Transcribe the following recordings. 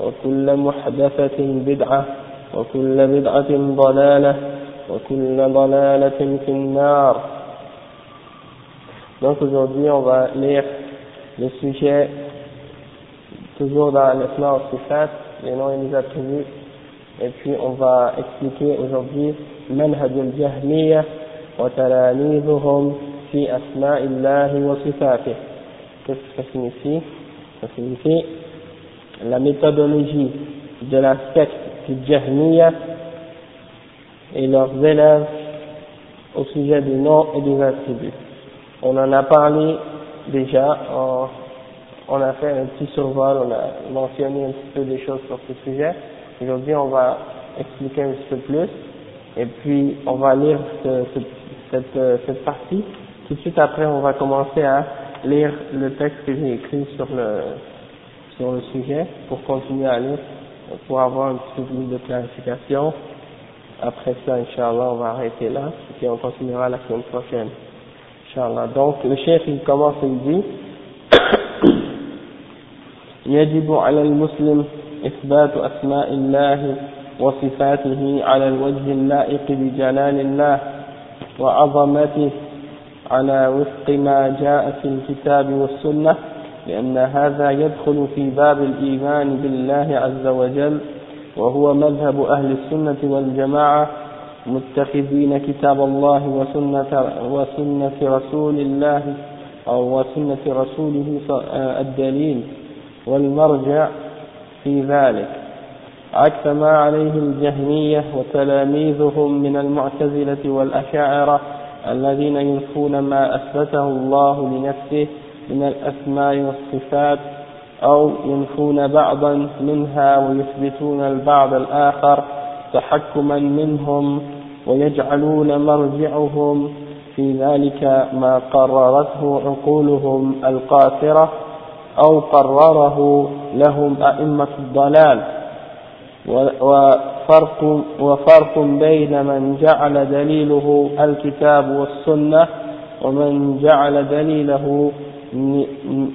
وكل محدثة بدعة وكل بدعة ضلالة وكل ضلالة في النار Donc aujourd'hui on va lire le sujet toujours dans l'Islam Sifat, les noms et les attributs, et puis on va expliquer aujourd'hui منهج الجهمية وتلاميذهم في أسماء الله وصفاته. Qu'est-ce que ça signifie Ça signifie la méthodologie de la secte du Jahmiya et leurs élèves au sujet des noms et des attributs. On en a parlé déjà, on, on a fait un petit survol, on a mentionné un petit peu des choses sur ce sujet. Aujourd'hui, on va expliquer un petit peu plus et puis on va lire ce, ce, cette, cette partie. Tout de suite après, on va commencer à lire le texte que j'ai écrit sur le, sur le sujet pour continuer à lire, pour avoir un petit peu plus de clarification. Après ça, Inch'Allah, on va arrêter là, et puis on continuera la semaine prochaine. Inch'Allah. Donc, le chef, il commence et il dit, يجب على المسلم إثبات أسماء الله وصفاته على الوجه اللائق بجلال الله وعظمته على وفق ما جاء في الكتاب والسنة لأن هذا يدخل في باب الإيمان بالله عز وجل وهو مذهب أهل السنة والجماعة متخذين كتاب الله وسنة, وسنة رسول الله أو وسنة رسوله الدليل والمرجع في ذلك. عكس ما عليه الجهمية وتلاميذهم من المعتزلة والأشاعرة الذين ينفون ما أثبته الله لنفسه من الأسماء والصفات أو ينفون بعضا منها ويثبتون البعض الآخر تحكما منهم ويجعلون مرجعهم في ذلك ما قررته عقولهم القاصرة أو قرره لهم أئمة الضلال. وفرق, وفرق بين من جعل دليله الكتاب والسنة ومن جعل دليله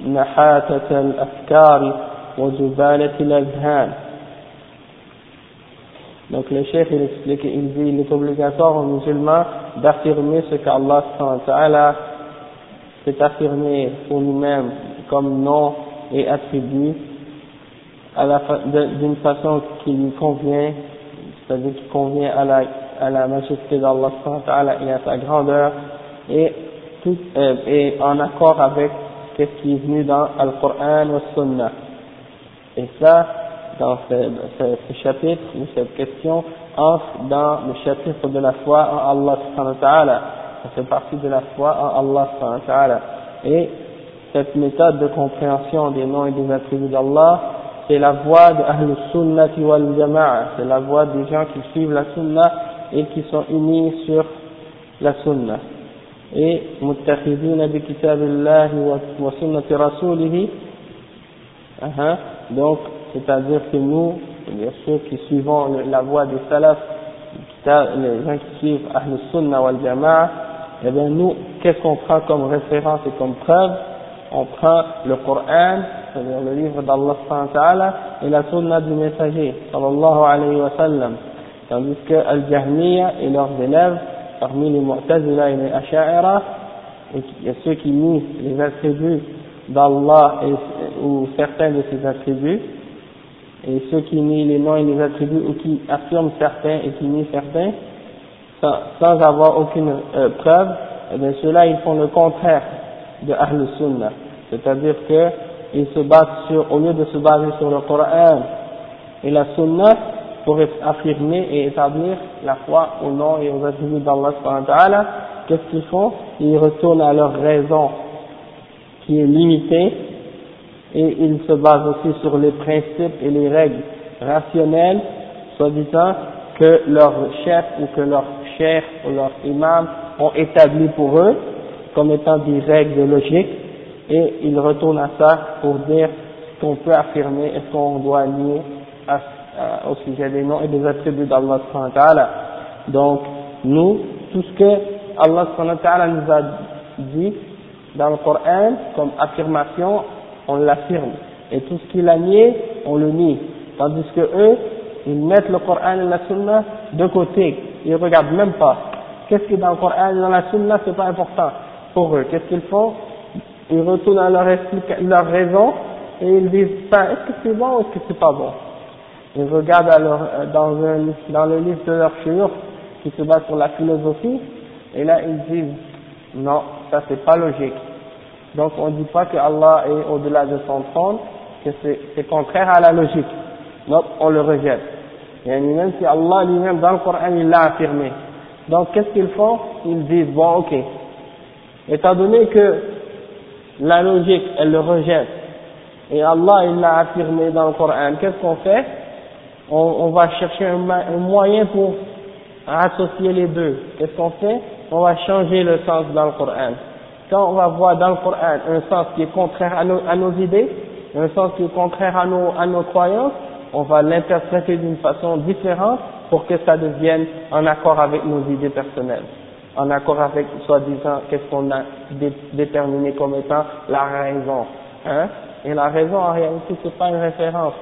نحاتة الأفكار وزبالة الأذهان Donc le chef il explique, il dit il est obligatoire aux musulmans d'affirmer ce qu'Allah s'est affirmé pour lui-même comme nom et attribut d'une façon qui lui convient, c'est-à-dire qui convient à la, à la majesté d'Allah et à sa grandeur et, tout, euh, et en accord avec ce qui est venu dans Al-Qur'an ou Sunnah. Et ça, dans ce, chapitre, ou cette question, entre dans le chapitre de la foi en Allah subhanahu wa ta'ala. Ça fait partie de la foi en Allah subhanahu wa ta'ala. Et cette méthode de compréhension des noms et des attributs d'Allah, c'est la voie de Ahl Sunnati wal Jama'a, c'est la voie des gens qui suivent la Sunna et qui sont unis sur la Sunna. Et muttakhidina bi kitabillahi wa sunnati rasulihi, donc c'est-à-dire que nous, bien sûr, qui suivons la voie des salafs, les gens qui suivent Ahl Sunnah wal Jama'a, eh bien nous, qu'est-ce qu'on prend comme référence et comme preuve? On prend le Coran, c'est-à-dire le livre d'Allah et la Sunna du messager, sallallahu alayhi wa sallam. Tandis que Al-Jahmiya et leurs élèves, parmi les Mu'tazila et les Asha'ira, et ceux qui nient les attributs d'Allah ou certains de ses attributs, et ceux qui nient les noms et les attributs ou qui affirment certains et qui nient certains, sans, avoir aucune euh, preuve, eh bien ceux-là ils font le contraire de Ahl Sunnah. C'est-à-dire qu'ils se basent sur, au lieu de se baser sur le Coran et la Sunnah, pour affirmer et établir la foi au nom et aux attributs d'Allah, qu'est-ce qu'ils font? Ils retournent à leur raison qui est limitée et ils se basent aussi sur les principes et les règles rationnelles, soi-disant que leur chef ou que leur chef ou leur imam ont établi pour eux comme étant des règles logiques et ils retournent à ça pour dire ce qu'on peut affirmer et ce qu'on doit nier au sujet des noms et des attributs d'Allah Donc, nous, tout ce que Allah nous a dit dans le Coran comme affirmation, on l'affirme. Et tout ce qu'il a nié, on le nie. Tandis que eux, ils mettent le Coran et la Sunna de côté. Ils regardent même pas. Qu'est-ce qui est dans le Coran et dans la Sunna, c'est pas important pour eux? Qu'est-ce qu'ils font? Ils retournent à leur, leur raison et ils disent, est-ce que c'est bon ou est-ce que c'est pas bon? Ils regardent euh, dans, dans le livre de leur chiour qui se base sur la philosophie et là ils disent, non, ça c'est pas logique. Donc on ne dit pas que Allah est au-delà de son trône, que c'est contraire à la logique. Donc on le rejette. Et même si Allah lui-même dans le Coran il l'a affirmé. Donc qu'est-ce qu'ils font? Ils disent bon ok. Étant donné que la logique elle le rejette et Allah il l'a affirmé dans le Coran, qu'est-ce qu'on fait? On, on, va chercher un, un moyen pour associer les deux. Qu'est-ce qu'on fait? On va changer le sens dans le Coran quand on va voir dans le Coran un sens qui est contraire à nos, à nos idées, un sens qui est contraire à nos, à nos croyances, on va l'interpréter d'une façon différente pour que ça devienne en accord avec nos idées personnelles, en accord avec, soi-disant, qu'est-ce qu'on a déterminé comme étant la raison. Hein? Et la raison, en réalité, c'est pas une référence,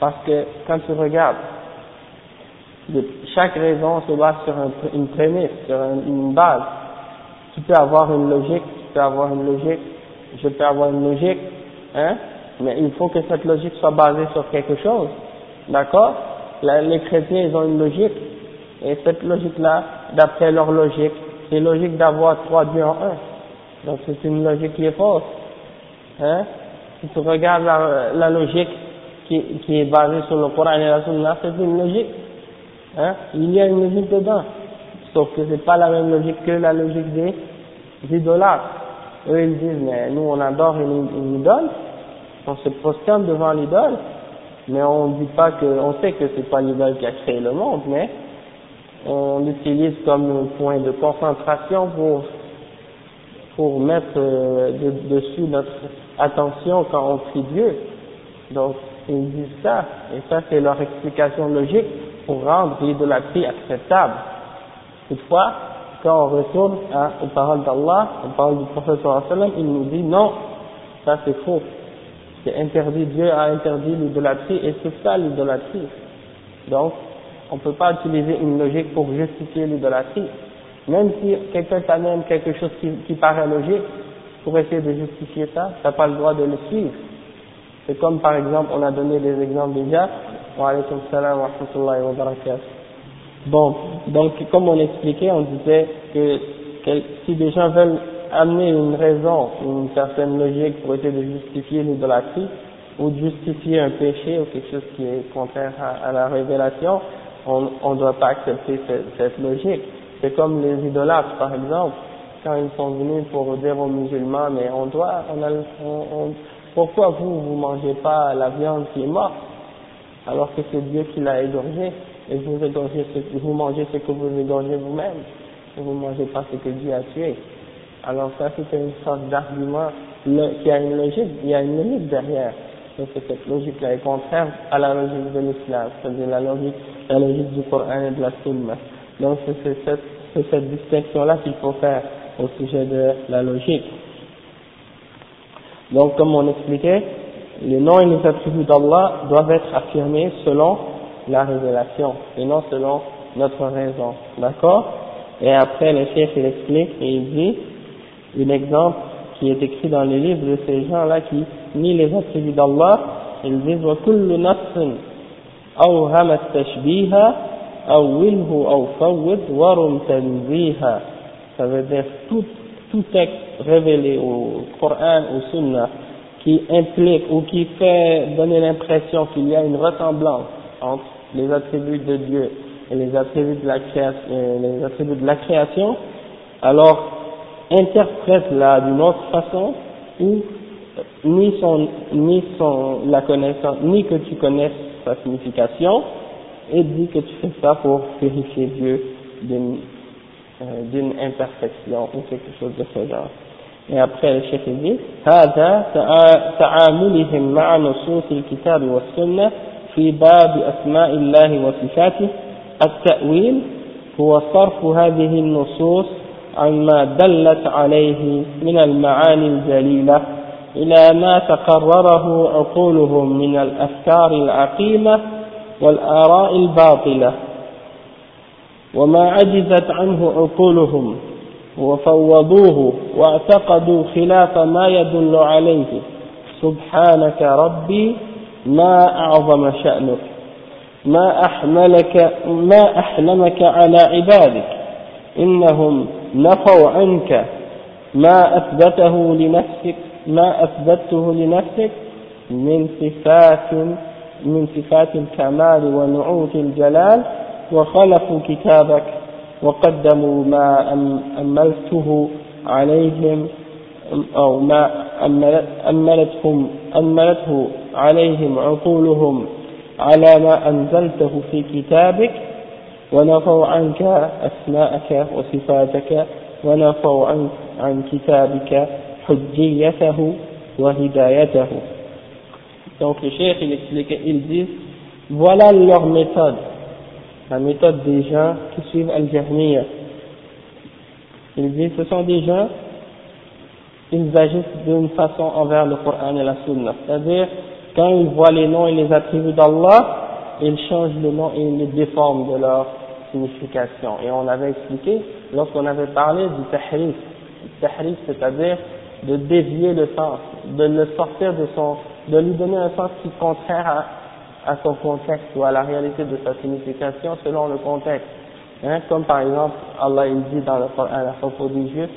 parce que quand tu regardes, chaque raison se base sur une prémisse, sur une base. Tu peux avoir une logique avoir une logique, je peux avoir une logique, hein, mais il faut que cette logique soit basée sur quelque chose, d'accord? Les chrétiens, ils ont une logique, et cette logique-là, d'après leur logique, c'est logique d'avoir trois dieux en un. Donc c'est une logique qui est fausse. Hein? Si tu regardes la, la logique qui, qui, est basée sur le Coran et la Sunna, c'est une logique. Hein? Il y a une logique dedans. Sauf que c'est pas la même logique que la logique des idolâtres. Eux, ils disent, mais nous, on adore une, une idole, on se prosterne devant l'idole, mais on dit pas que, on sait que c'est pas l'idole qui a créé le monde, mais on l'utilise comme point de concentration pour, pour mettre euh, dessus notre attention quand on prie Dieu. Donc, ils disent ça, et ça c'est leur explication logique pour rendre l'idolâtrie acceptable. Toutefois, quand on retourne à, aux paroles d'Allah, aux paroles du prophète sallam, il nous dit non, ça c'est faux. C'est interdit, Dieu a interdit l'idolâtrie et c'est ça l'idolâtrie. Donc, on ne peut pas utiliser une logique pour justifier l'idolâtrie. Même si quelqu'un t'amène quelque chose qui, qui, paraît logique, pour essayer de justifier ça, tu n'as pas le droit de le suivre. C'est comme par exemple, on a donné des exemples déjà. Wa salam wa rahmatullahi wa barakatuh. Bon, donc comme on expliquait, on disait que, si des gens veulent amener une raison, une certaine logique pour essayer de justifier l'idolâtrie, ou de justifier un péché ou quelque chose qui est contraire à, la révélation, on ne doit pas accepter cette, logique. C'est comme les idolâtres, par exemple, quand ils sont venus pour dire aux musulmans, mais on doit, on a, pourquoi vous, vous mangez pas la viande qui est morte, alors que c'est Dieu qui l'a égorgée et vous, égorgez ce, vous mangez ce que vous égorgez vous-même, et vous mangez pas ce que Dieu a tué. Alors ça, c'est une sorte d'argument qui a une logique, il y a une logique derrière. Donc cette logique-là est contraire à la logique de l'islam, c'est-à-dire la logique, la logique du Coran et de la Sunna. Donc c'est cette, cette distinction-là qu'il faut faire au sujet de la logique. Donc comme on expliquait, les noms et les attributs d'Allah doivent être affirmés selon la révélation et non selon notre raison. D'accord Et après le chef il explique et il dit un exemple qui est écrit dans les livres de ces gens-là qui nient les attributs d'Allah, ils disent وَكُلُّ نَفْسٍ أَوْهَمَ التَّشْبِيهَ أَوِّلْهُ أَوْ فَوِّدْ وَرُمْ تَنْزِيهَ Ça veut dire tout, tout texte révélé au Coran ou Sunnah qui implique ou qui fait donner l'impression qu'il y a une ressemblance entre les attributs de Dieu et les attributs de la création, euh, les attributs de la création alors interprète-la d'une autre façon ou ni son, ni son, la connaissance, ni que tu connaisses sa signification, et dit que tu fais ça pour vérifier Dieu d'une, euh, d'une imperfection ou quelque chose de ce genre. Et après le chef dit, هذا تعاملهم مع نصوص الكتاب والسنة في باب أسماء الله وصفاته التأويل هو صرف هذه النصوص عما دلت عليه من المعاني الجليلة إلى ما تقرره عقولهم من الأفكار العقيمة والآراء الباطلة وما عجزت عنه عقولهم. وفوضوه واعتقدوا خلاف ما يدل عليه. سبحانك ربي ما أعظم شأنك. ما أحملك ما أحلمك على عبادك. إنهم نفوا عنك. ما أثبته لنفسك ما أثبته لنفسك من صفات من صفات الكمال ونعوت الجلال. وخلفوا كتابك وقدموا ما أملته عليهم أو ما أملتهم أملته عليهم عقولهم على ما أنزلته في كتابك ونفوا عنك أسماءك وصفاتك ونفوا عن, عن كتابك حجيته وهدايته. Donc le cheikh il explique, il dit, voilà leur méthode, la méthode des gens qui suivent Al-Jahmiya. Il dit, ce sont des gens, ils agissent d'une façon envers le Coran et la Sunna. C'est-à-dire, quand ils voient les noms et les attributs d'Allah, ils changent le nom et ils les déforment de leur signification. Et on avait expliqué, lorsqu'on avait parlé du tahrif, tahrif c'est-à-dire de dévier le sens, de le sortir de son, de lui donner un sens qui est contraire à, à son contexte ou à la réalité de sa signification selon le contexte. Hein, comme par exemple, Allah il dit dans le Coran à propos des Juifs,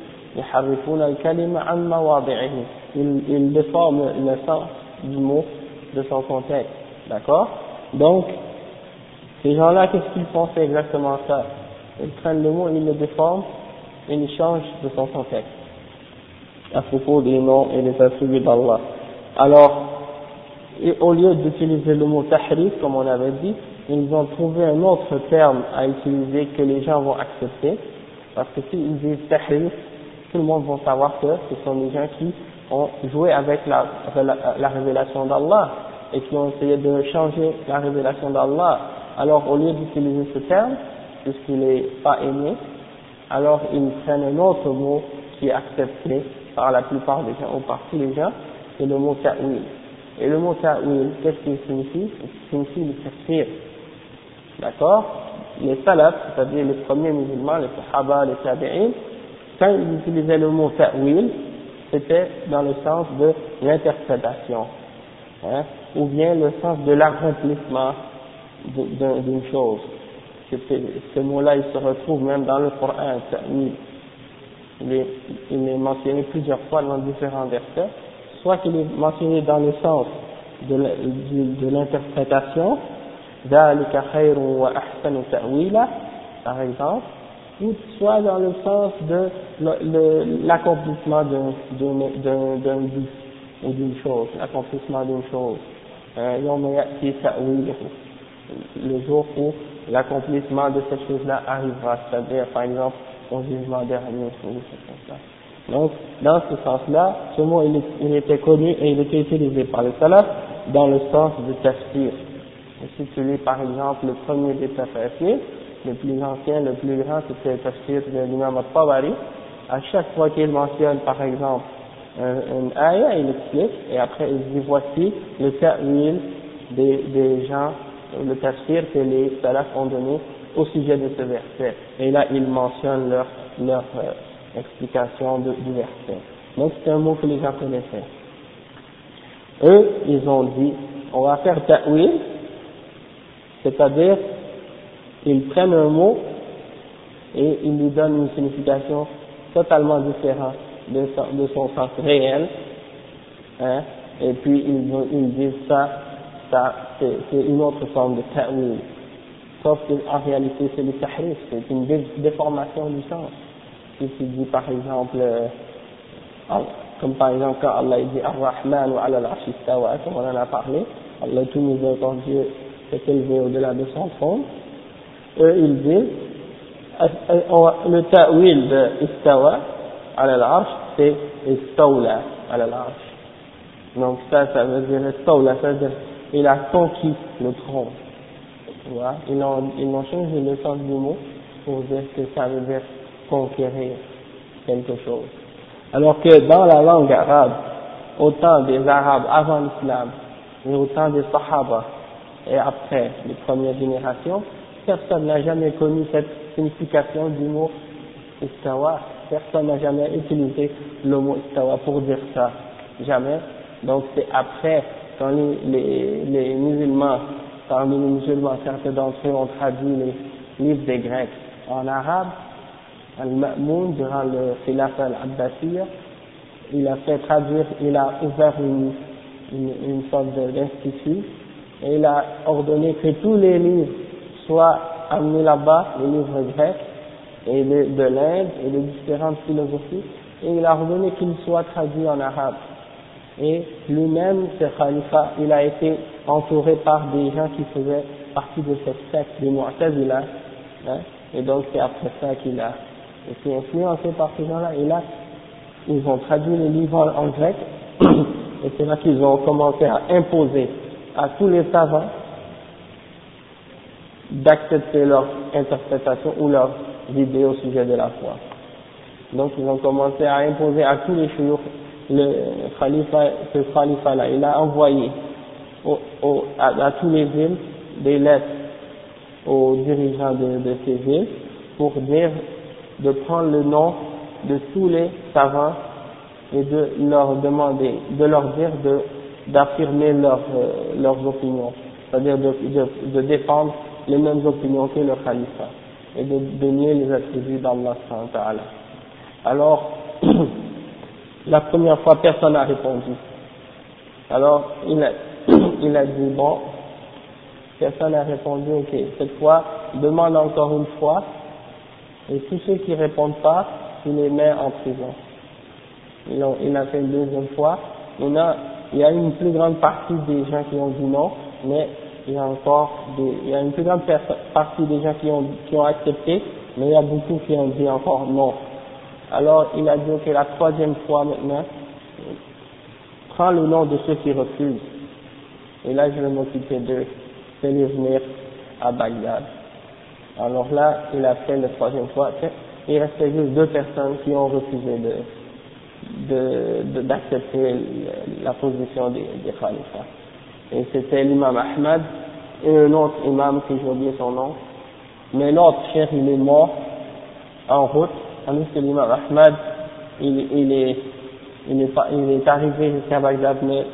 il, il déforme le sens du mot de son contexte. D'accord? Donc, ces gens-là, qu'est-ce qu'ils font? C'est exactement ça. Ils prennent le mot, ils le déforment et ils changent de son contexte à propos des noms et des attributs d'Allah. Alors, et au lieu d'utiliser le mot tahrif, comme on avait dit, ils ont trouvé un autre terme à utiliser que les gens vont accepter, parce que s'ils disent tahrif, tout le monde va savoir que ce sont des gens qui ont joué avec la, la révélation d'Allah et qui ont essayé de changer la révélation d'Allah. Alors au lieu d'utiliser ce terme, puisqu'il n'est pas aimé, alors ils prennent un autre mot qui est accepté par la plupart des gens, ou par tous les gens, c'est le mot ta'wil. Et le mot ta'wil, qu'est-ce qu'il signifie Il signifie le tafsir. D'accord Les salafs, c'est-à-dire les premiers musulmans, les sahaba, les tabi'in, quand ils utilisaient le mot ta'wil, c'était dans le sens de l'interprétation, hein, ou bien le sens de l'accomplissement d'une chose. Ce mot-là, il se retrouve même dans le Coran, ta'wil il est, il est mentionné plusieurs fois dans différents versets, soit qu'il est mentionné dans le sens de l'interprétation, par exemple, ou soit dans le sens de l'accomplissement d'un but ou d'une chose, l'accomplissement d'une chose. Euh, le jour où l'accomplissement de cette chose-là arrivera, c'est-à-dire par exemple au jugement dernier, Donc, dans ce sens-là, ce mot, il, était connu et il était utilisé par les salafs dans le sens de tafsir. si tu lis, par exemple, le premier des tafsirs, le plus ancien, le plus grand, c'était le tafsir de l'imam al-Tabari. À chaque fois qu'il mentionne, par exemple, une ayah, il explique, et après il dit voici le ta'wil des, des gens, le tafsir que les salafs ont donné au sujet de ce verset. Et là, il mentionne leur, leur euh, explication de, du verset. Donc c'est un mot que les gens connaissaient. Eux, ils ont dit, on va faire ta'wil, c'est-à-dire, ils prennent un mot et ils lui donnent une signification totalement différente de son, sens réel, hein, et puis ils, ils disent ça, ça c'est une autre forme de ta'wil. Sauf qu'en réalité c'est le tahrif, c'est une déformation du sens. Si tu dis par exemple, euh, comme par exemple quand Allah dit Ar-Rahman wa ala al comme on en a parlé, Allah tout Dieu s'est élevé au-delà de son trône, eux ils disent, le ta'wil de istawa ala l'arche, c'est istawla ala l'arche. Donc ça, ça veut dire istawla, ça veut dire il a conquis le trône. Voilà. Ils ont, ils ont changé le sens du mot pour dire que ça veut dire conquérir quelque chose. Alors que dans la langue arabe, autant des Arabes avant l'islam, et autant des Sahaba, et après les premières générations, personne n'a jamais connu cette signification du mot istawa. Personne n'a jamais utilisé le mot istawa pour dire ça. Jamais. Donc c'est après, quand les, les, les musulmans, parmi les musulmans, certains d'entre eux ont traduit les livres des Grecs en arabe, Al-Ma'moun, durant le Khilaf al-Abbasiyya, il a fait traduire, il a ouvert une, une, une sorte d'institut et il a ordonné que tous les livres soient amenés là-bas, les livres grecs et de, de l'Inde et de différentes philosophies, et il a ordonné qu'ils soient traduits en arabe. Et lui-même, ce khalifa, il a été entouré par des gens qui faisaient partie de cette secte des Mu'tazila, hein, et donc c'est après ça qu'il a été influencé par ces gens-là, et là, ils ont traduit les livres en grec, et c'est là qu'ils ont commencé à imposer à tous les savants d'accepter leur interprétation ou leurs idées au sujet de la foi. Donc ils ont commencé à imposer à tous les chouyours le khalifa, ce khalifa-là. Il a envoyé à, tous les villes des lettres aux dirigeants de ces villes pour dire de prendre le nom de tous les savants et de leur demander, de leur dire de d'affirmer leur, euh, leurs opinions, c'est-à-dire de, de, de, défendre les mêmes opinions que le khalifa et de, nier les attributs d'Allah. Alors, la première fois, personne n'a répondu. Alors, il a, il a dit, bon, personne n'a répondu, ok, cette fois, demande encore une fois, et tous ceux qui répondent pas, il les met en prison. Il a, il a fait une deuxième fois, il y a une plus grande partie des gens qui ont dit non, mais il y a encore des, il y a une plus grande partie des gens qui ont, qui ont accepté, mais il y a beaucoup qui ont dit encore non. Alors il a dit que la troisième fois maintenant, prends le nom de ceux qui refusent. Et là je vais m'occuper d'eux, c'est les venir à Bagdad. Alors là, il a fait la troisième fois, il restait juste deux personnes qui ont refusé de, d'accepter la position des, des khalifas. Et c'était l'imam Ahmad et un autre imam qui j'ai oublié son nom. Mais l'autre cher il est mort en route, tandis que l'imam Ahmad, il, il, est, il, est, il est arrivé jusqu'à Bagdad, mais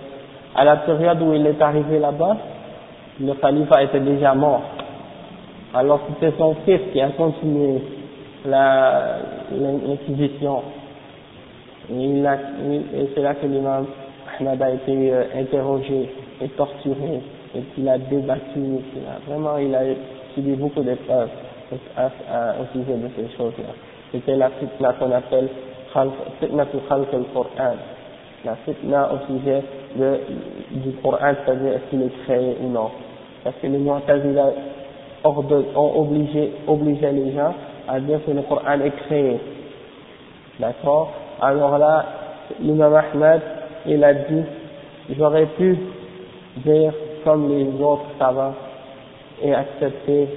à la période où il est arrivé là-bas, le khalifa était déjà mort. Alors c'était son fils qui a continué l'inquisition et c'est là que l'imam Ahmad a été euh, interrogé et torturé, et qu'il a débattu, vraiment il a subi beaucoup d'épreuves au sujet de ces choses-là. C'était la fitna qu'on appelle fitna khalq al-Qur'an, la fitna au sujet de, du Coran, c'est-à-dire est-ce qu'il est créé ou non. Parce que les Mu'tazila ont obligé, les gens à dire que le Coran est créé. D'accord? Alors là, l'imam Ahmed, il a dit, j'aurais pu dire comme les autres savants et accepter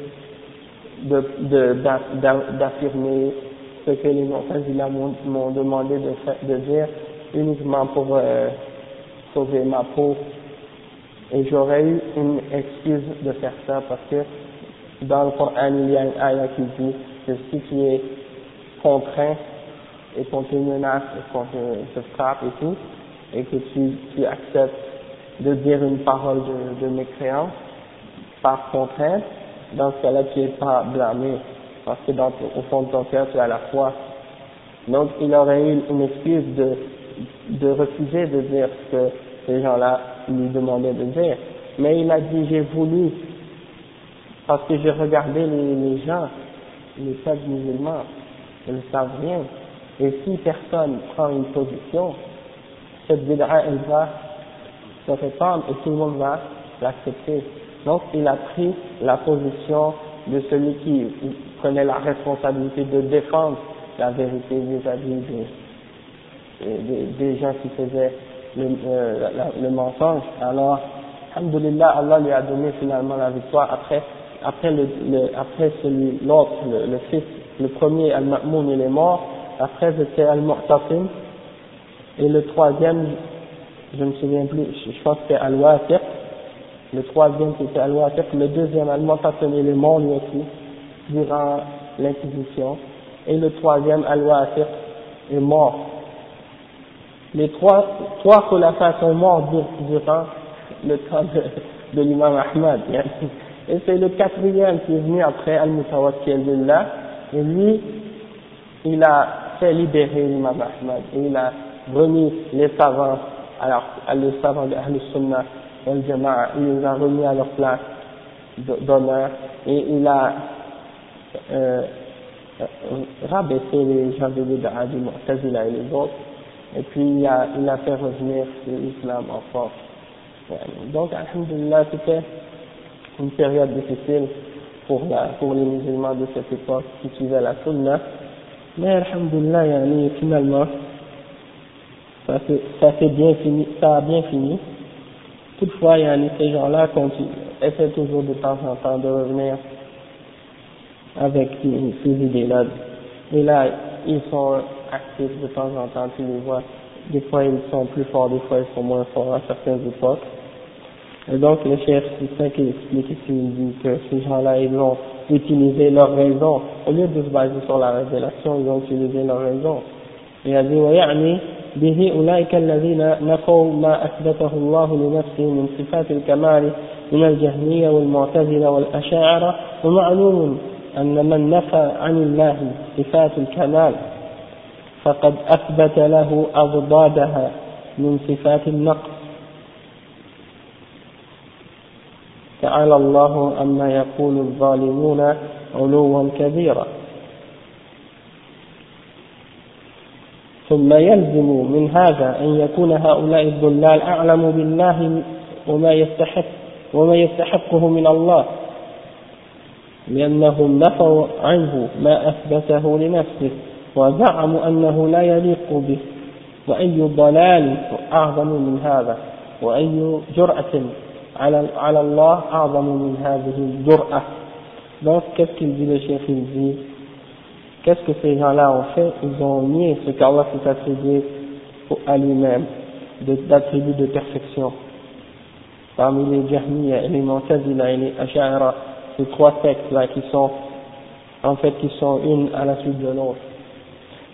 d'affirmer ce que les Mu'tazila m'ont demandé de, de dire uniquement pour euh, sauver ma peau. Et j'aurais eu une excuse de faire ça parce que dans le Coran, il y a une ayah qui dit que si tu es contraint et qu'on te menace et qu'on te, frappe et tout, et que tu, tu acceptes de dire une parole de, de mécréance par contrainte, dans ce cas-là, tu n'es pas blâmé, parce que dans, au fond de ton cœur, tu as la foi. Donc, il aurait eu une excuse de, de refuser de dire ce que ces gens-là lui demandaient de dire. Mais il a dit, j'ai voulu, parce que j'ai regardé les, gens, les peuples musulmans, ils ne savent rien. Et si personne prend une position, cette bid'a, elle va se répandre et tout le monde va l'accepter. Donc, il a pris la position de celui qui prenait la responsabilité de défendre la vérité vis-à-vis des, des, gens qui faisaient le, euh, le mensonge. Alors, Alhamdulillah, Allah lui a donné finalement la victoire après, après le, après celui, l'autre, le, le, fils, le premier, Al-Ma'moun, il est mort, après c'était Al-Mu'tasim, et le troisième, je ne me souviens plus, je pense que c'était Al-Wasiq, le troisième c'était Al-Wasiq, le deuxième Al-Mu'tasim, il est mort lui aussi, durant l'Inquisition, et le troisième Al-Wasiq est mort. Les trois, trois sont morts durant le temps de, de l'imam Ahmad. Et c'est le quatrième qui est venu après Al-Mutawakkil Billah, et lui, il a fait libérer l'imam Ahmad, et il a remis les savants, alors, les savants de Ahl Sunnah, al Jama'a, il les a remis à leur place d'honneur, et il a euh, rabaisser les gens de l'Ida du Mu'tazila et les autres, et puis il a, il a fait revenir l'islam en force. Donc, alhamdulillah, c'était une période difficile pour, la, pour les musulmans de cette époque qui suivaient la sunna, mais alhamdulillah, yani, finalement, ça, ça, bien fini, ça a bien fini. Toutefois, yani, ces gens-là essaient toujours de temps en temps de revenir avec ces idées-là. Et là, ils sont actifs de temps en temps, tu les vois. Des fois, ils sont plus forts, des fois, ils sont moins forts à certaines époques. Et donc, le chef, c'est ça qu'il explique ici, il dit que ces gens-là, ils ont utilisé leur raison. Au lieu de se baser sur la révélation, ils ont utilisé leur raison. Et il a dit, ويعني به أولئك الذين نفوا ما أثبته الله لنفسه من صفات الكمال من الجهمية والمعتزلة والأشاعرة ومعلوم أن من نفى عن الله صفات الكمال فقد أثبت له أضدادها من صفات النقص تعالى الله أما يقول الظالمون علوا كبيرا. ثم يلزم من هذا أن يكون هؤلاء الضلال أعلم بالله وما يستحق وما يستحقه من الله لأنهم نفوا عنه ما أثبته لنفسه وزعموا أنه لا يليق به. وأي ضلال أعظم من هذا؟ وأي جرأة على على الله أعظم من هذه الجرأة donc qu'est-ce qu'il dit le chef il dit qu'est-ce que ces gens-là ont fait ils ont nié ce qu'Allah s'est attribué à lui-même d'attributs de perfection parmi les Jahmiya et les Mu'tazila et les Ash'ara ces trois sectes là qui sont en fait qui sont une à la suite de l'autre.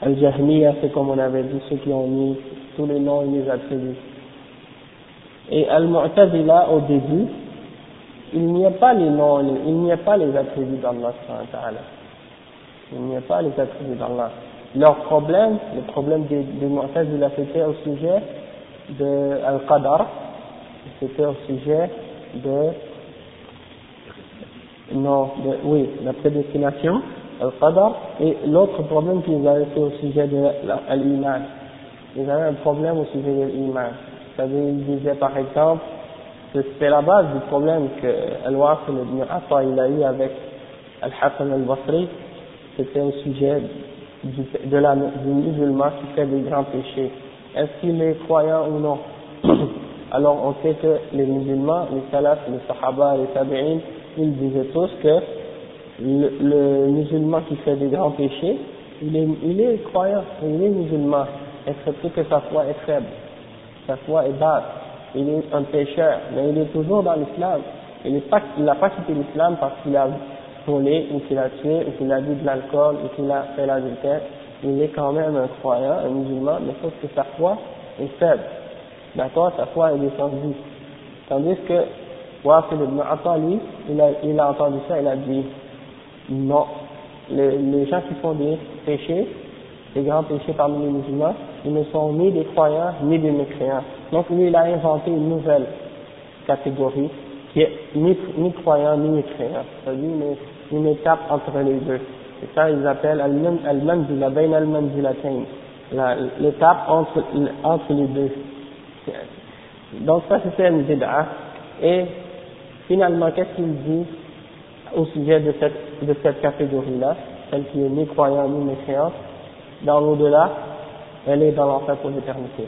Al-Jahmiya c'est comme on avait dit ceux qui ont mis tous les noms et les attributs. Et Al-Mu'tazila au début, il n'y a pas les noms, il n'y a pas les attributs d'Allah Il n'y a pas les attributs d'Allah. Leur problème, le problème des, des Mu'tazila c'était au sujet de Al-Qadar, c'était au sujet de non, oui, la prédestination, le qadar, et l'autre problème qu'ils avaient fait au sujet de l'iman. Ils avaient un problème au sujet de l'iman. C'est-à-dire, ils disaient par exemple, que c'était la base du problème que Al-Wasil ibn Atta il a eu avec Al-Hassan al-Basri, c'était au sujet du, de la, du musulman qui fait des grands péchés. Est-ce qu'il est croyant ou non? Alors on sait que les musulmans, les salafs, les sahaba, les tabi'in, ils disaient tous que le, le musulman qui fait des grands péchés, il est, il est croyant, il est musulman, excepté que sa foi est faible, sa foi est basse, il est un pécheur, mais il est toujours dans l'islam. Il n'a pas quitté l'islam parce qu'il a volé, ou qu'il a tué, ou qu'il a bu de l'alcool, ou qu'il a fait l'adultère. Il est quand même un croyant, un musulman, mais sauf que sa foi est faible. D'accord? Sa foi est descendue. Tandis que Wafil ibn Atali, il a, il a entendu ça, il a dit non, les, les gens qui font des péchés, des grands péchés parmi les musulmans, ils ne sont ni des croyants ni des mécréants. Donc lui, il a inventé une nouvelle catégorie qui est ni, ni croyant ni mécréant. C'est-à-dire une, une étape entre les deux. C'est ça ils appellent al-manzila, bain al-manzilatayn. L'étape entre, les deux. Donc ça c'était une bid'a. Et finalement, qu'est-ce qu'il dit au sujet de cette, de cette catégorie-là, celle qui est ni croyant ni mécréante, dans l'au-delà, elle est dans l'enfer pour l'éternité.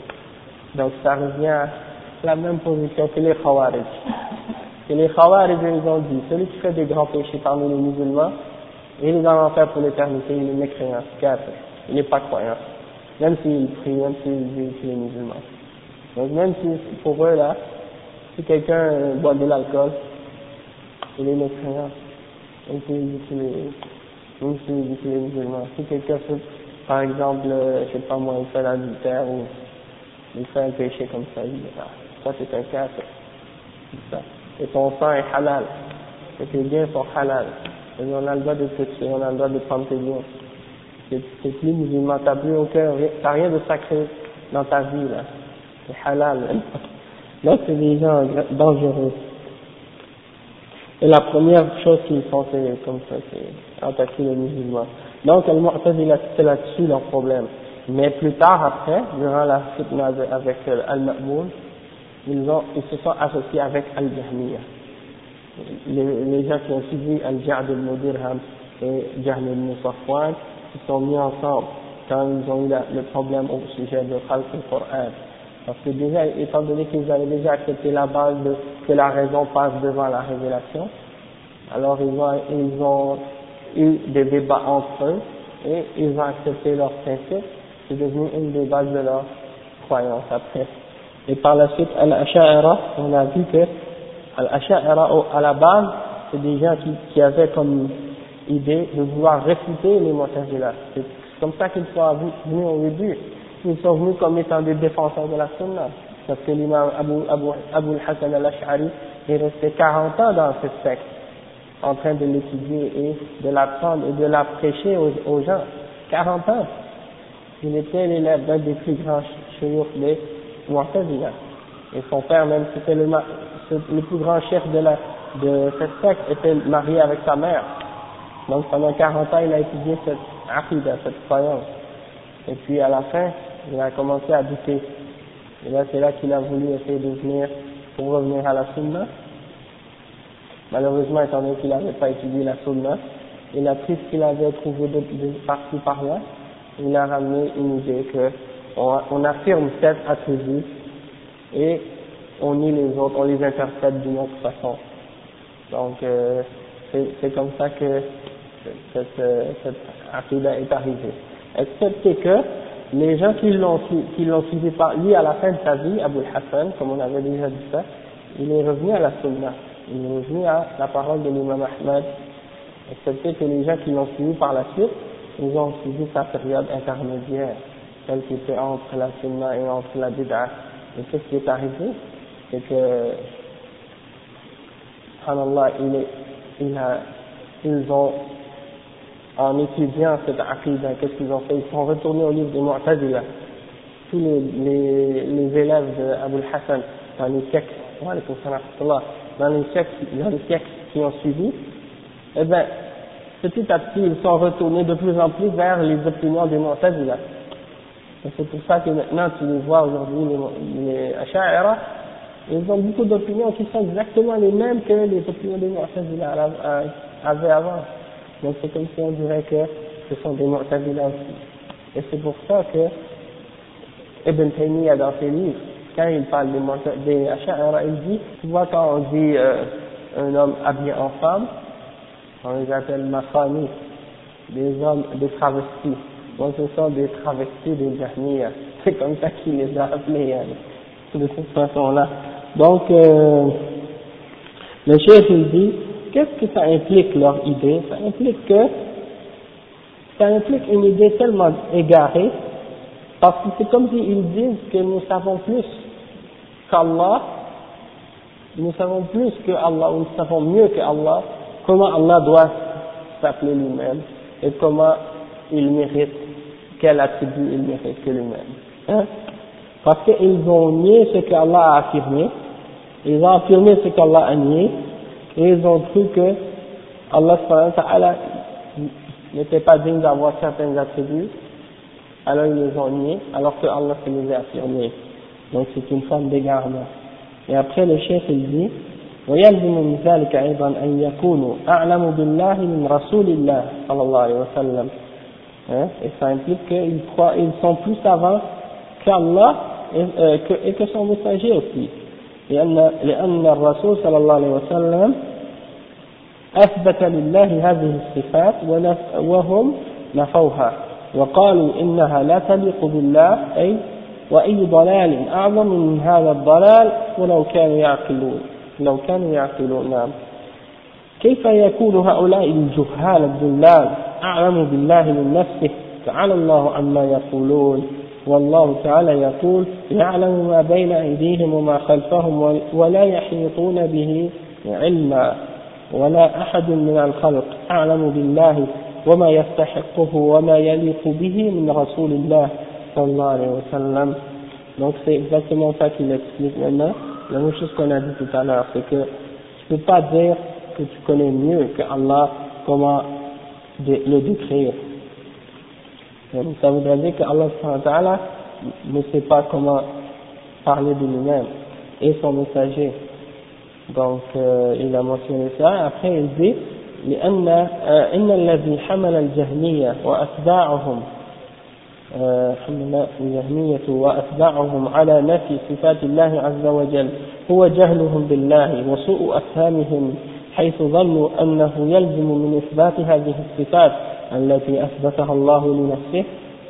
Donc ça revient à la même position que les Khawarij. Et les Khawarij, ils ont dit, celui qui fait des grands péchés parmi les musulmans, il est dans l'enfer pour l'éternité, il est mécréant, il n'est pas croyant. Même s'il prie, même s'il dit qu'il est musulman. Donc même si pour eux là, si quelqu'un boit de l'alcool, il est mécréant. Même s'il dit qu'il est, même s'il dit qu'il est musulman. Si quelqu'un fait par exemple, euh, je sais pas moi, il fait l'adultère ou il fait un péché comme ça, il dit, ah, ça c'est un cas, ça. Et ton sang est halal. Et tes biens sont halal. Et on a le droit de te on a le droit de prendre tes biens. C'est plus musulman, t'as plus aucun, t'as rien de sacré dans ta vie, là. C'est halal. Donc c'est des gens dangereux. Et la première chose qu'ils font, c'est comme ça, c'est attaquer les musulmans. Donc, Al-Mu'tazila, c'est là-dessus leur problème. Mais plus tard, après, durant la fitna avec euh, Al-Ma'moun, ils, se sont associés avec Al-Jahmiya. Les, les, gens qui ont suivi Al-Ja'd ibn Dirham et Jahl ibn Safwan, ils sont mis ensemble quand ils ont eu le problème au sujet de Khalq al-Qur'an. Parce que déjà, étant donné qu'ils avaient déjà accepté la base de, que la raison passe devant la révélation, alors ils ont, ils ont eu des débats entre eux et ils ont accepté leur principe, c'est devenu une des bases de leur croyance après. Et par la suite, Al-Asha'ira, on a vu que Al-Asha'ira, à la base, c'est des gens qui, avaient comme idée de vouloir réfuter les Mu'tazila. C'est comme ça qu'ils sont venus au début. Ils sont venus comme étant des défenseurs de la Sunna. Parce que l'imam Abu, al-Hassan al-Ash'ari est resté 40 ans dans cette secte en train de l'étudier et de l'apprendre et de la prêcher aux, gens. 40 ans. Il était l'élève d'un des plus grands chouyours des Mu'tazila. Et son père même, c'était le, le plus grand chef de, la, de cette secte, était marié avec sa mère. Donc pendant 40 ans, il a étudié cette aqidah, cette croyance. Et puis à la fin, il a commencé à douter. Et là, c'est là qu'il a voulu essayer de venir pour revenir à la sunna. Malheureusement, étant donné qu'il n'avait pas étudié la sunna, il a pris ce qu'il avait trouvé de, de par là, il a ramené une idée que on, affirme sept attributs et on nie les autres, on les interprète d'une autre façon. Donc, euh, c'est comme ça que cette, cette est arrivée. Excepté que les gens qui l'ont qui l'ont suivi par lui à la fin de sa vie, Abu Hassan, comme on avait déjà dit ça, il est revenu à la sunna il est revenu à la parole de l'imam Ahmed, excepté que les gens qui l'ont suivi par la suite, ils ont suivi sa période intermédiaire, celle qui était entre la sunna et entre la bid'a. Et ce qui est arrivé, c'est que, subhanallah, il ils ont, en étudiant cette aqidah, qu'est-ce qu'ils ont fait? Ils sont retournés au livre des Mu'tazila. Tous les, les, les élèves d'Abu Hassan, dans les textes, dans les siècles, dans les siècles qui ont suivi, eh bien, petit à petit, ils sont retournés de plus en plus vers les opinions des Mu'tazila. Et c'est pour ça que maintenant, tu vois aujourd'hui, les, les ils ont beaucoup d'opinions qui sont exactement les mêmes que les opinions des Mu'tazila avaient avant. Donc c'est comme si on dirait que ce sont des Mu'tazila aussi. Et c'est pour ça que Ibn Taymiyyah dans ses livres, quand il parle des, des il dit, tu vois quand on dit euh, un homme habillé en femme, On les appelle Mafani, des hommes, des travestis. Donc ce sont des travestis des Jahmiya. C'est comme ça qu'il les a appelés, hein, de cette façon-là. Donc, euh, le chef il dit, qu'est-ce que ça implique leur idée? Ça implique que, ça implique une idée tellement égarée, parce que c'est comme s'ils disent que nous savons plus qu'Allah, nous savons plus que Allah, ou nous savons mieux que Allah, comment Allah doit s'appeler lui-même, et comment il mérite, quel attribut il mérite que lui-même. Hein? Parce qu'ils ont nié ce qu'Allah a affirmé, ils ont affirmé ce qu'Allah a nié, et ils ont cru que Allah n'était pas digne d'avoir certains attributs, alors ils les ont niés, alors que Allah se les a affirmés. Donc c'est une forme d'égarement. Et après le chef il dit, ويلزم من ذلك أيضا أن يكونوا أعلم بالله من رسول الله صلى الله عليه وسلم. et ça implique qu'ils croient, ils sont plus savants qu'Allah et, euh, que, et que son messager aussi. لأن, لأن الرسول صلى الله عليه وسلم أثبت لله هذه الصفات وهم نفوها. وقالوا إنها لا تليق بالله أي وأي ضلال أعظم من هذا الضلال ولو كانوا يعقلون لو كانوا يعقلون نعم. كيف يكون هؤلاء الجهال الضلال أعلم بالله من نفسه؟ تعالى الله عما يقولون. والله تعالى يقول يعلم ما بين أيديهم وما خلفهم ولا يحيطون به علما. ولا أحد من الخلق أعلم بالله وما يستحقه وما يليق به من رسول الله. صلى الله عليه وسلم donc c'est exactement ça qu'il explique maintenant la même chose qu'on a dit tout à l'heure c'est que tu peux pas dire que tu connais mieux que Allah comment le décrire ça voudrait dire que Allah ne sait pas comment parler de lui-même et son messager donc euh, il a mentionné ça après il dit لأن إن الذي حمل الجهمية وأتباعهم حمل الجهمية وأتباعهم على نفي صفات الله عز وجل. هو جهلهم بالله وسوء أفهامهم حيث ظنوا أنه يلزم من إثبات هذه الصفات التي أثبتها الله لنفسه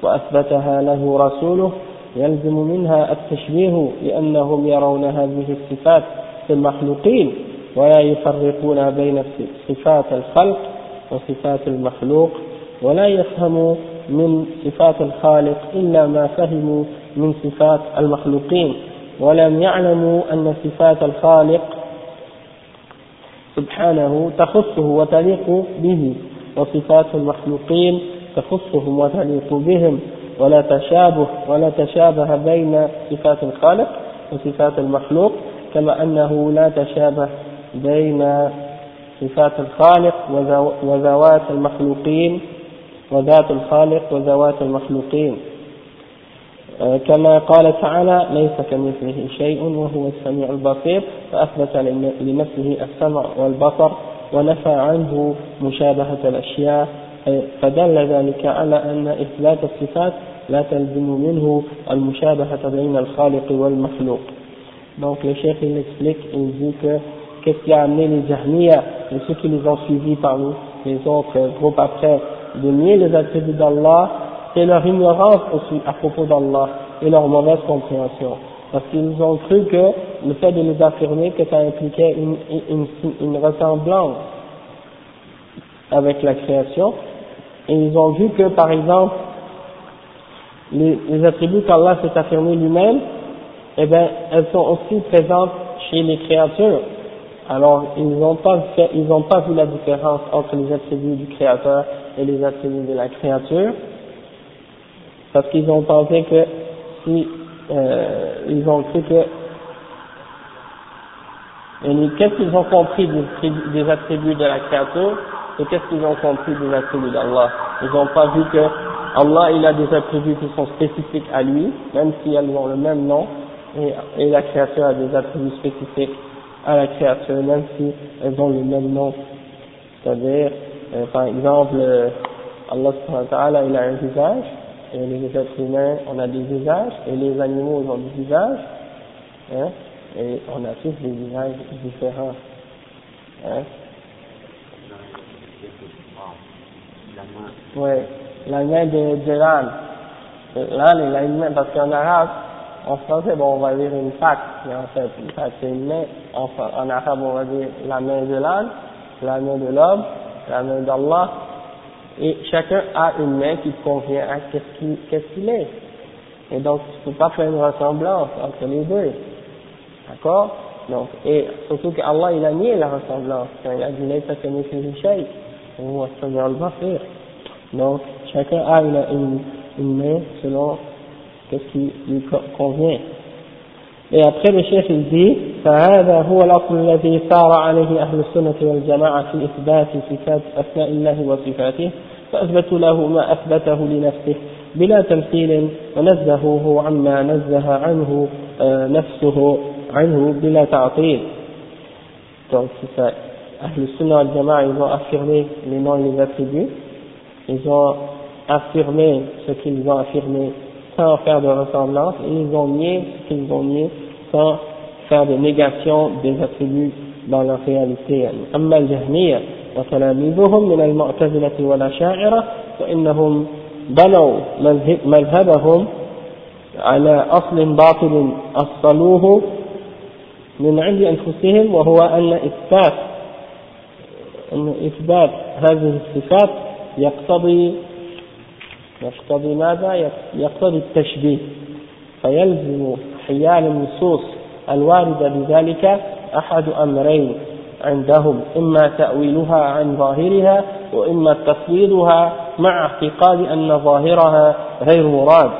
وأثبتها له رسوله. يلزم منها التشبيه لأنهم يرون هذه الصفات في المخلوقين ولا يفرقون بين صفات الخلق وصفات المخلوق ولا يفهم من صفات الخالق إلا ما فهموا من صفات المخلوقين ولم يعلموا أن صفات الخالق سبحانه تخصه وتليق به وصفات المخلوقين تخصهم وتليق بهم ولا تشابه ولا تشابه بين صفات الخالق وصفات المخلوق كما أنه لا تشابه بين صفات الخالق وذوات المخلوقين وذات الخالق وذوات المخلوقين. كما قال تعالى ليس كمثله شيء وهو السميع البصير. فأثبت لنفسه السمع والبصر ونفى عنه مشابهة الأشياء. فدل ذلك على أن إثبات الصفات لا تلزم منه المشابهة بين الخالق والمخلوق. Donc le chef il explique, il dit que qu'est-ce qui a amené les et ceux qui ont suivis parmi les autres groupes après de nier les attributs d'Allah, c'est leur ignorance aussi à propos d'Allah et leur mauvaise compréhension. Parce qu'ils ont cru que le fait de les affirmer que ça impliquait une, ressemblance avec la création, et ils ont vu que par exemple les, attributs qu'Allah s'est affirmé lui-même, eh bien, elles sont aussi présentes chez les créatures. Alors, ils n'ont pas vu la différence entre les attributs du Créateur et les attributs de la créature, parce qu'ils ont pensé que si euh, ils ont cru que qu'est-ce qu'ils ont compris des, attributs de la créature et qu'est-ce qu'ils ont compris des attributs d'Allah? Ils n'ont pas vu que Allah il a des attributs qui sont spécifiques à lui, même si elles ont le même nom, et, et la créature a des attributs spécifiques à la créature, même si elles ont le même nom. C'est-à-dire, euh, par exemple, euh, Allah il a un visage, et les êtres humains, on a des visages, et les animaux, ils ont des visages, hein, et on a tous des visages différents. Hein. Oui, la main de, de l'âne. L'âne est la main, parce qu'en arabe, en français, bon, on va dire une fac, mais en fait, une c'est une main. En, arabe, on va dire la main de l'âne, la main de l'homme, la main d'Allah, et chacun a une main qui convient à qu'est-ce qu'il est. Et donc, tu ne peux pas faire une ressemblance entre les deux. D'accord? Donc, et surtout qu'Allah, il a nié la ressemblance. Quand il a dit, laisse que nous se faire. Donc, chacun a une, une, une main selon ce qui lui convient. Et après le chef il dit فهذا هو الأصل الذي سار عليه أهل السنة والجماعة في إثبات صفات أسماء الله وصفاته فأثبتوا له ما أثبته لنفسه بلا تمثيل ونزهوه عما نزه عنه نفسه عنه بلا تعطيل. Donc c'est ça. Sunnah al Jama'a ils ont affirmé les noms et les attributs. Ils ont affirmé ce qu'ils ont affirmé. Sans faire de ressemblance et ils ont nié ce qu'ils ont nié sans faire de négation des attributs dans leur réalité. أما الجهمية وتلاميذهم من المعتزلة والأشاعرة فإنهم بنوا مذهبهم على أصل باطل أصلوه من عند أنفسهم وهو أن إثبات أن إثبات هذه الصفات يقتضي يقتضي ماذا؟ يقتضي التشبيه. فيلزم حيال النصوص الواردة بذلك أحد أمرين عندهم إما تأويلها عن ظاهرها وإما تفويضها مع اعتقاد أن ظاهرها غير مراد.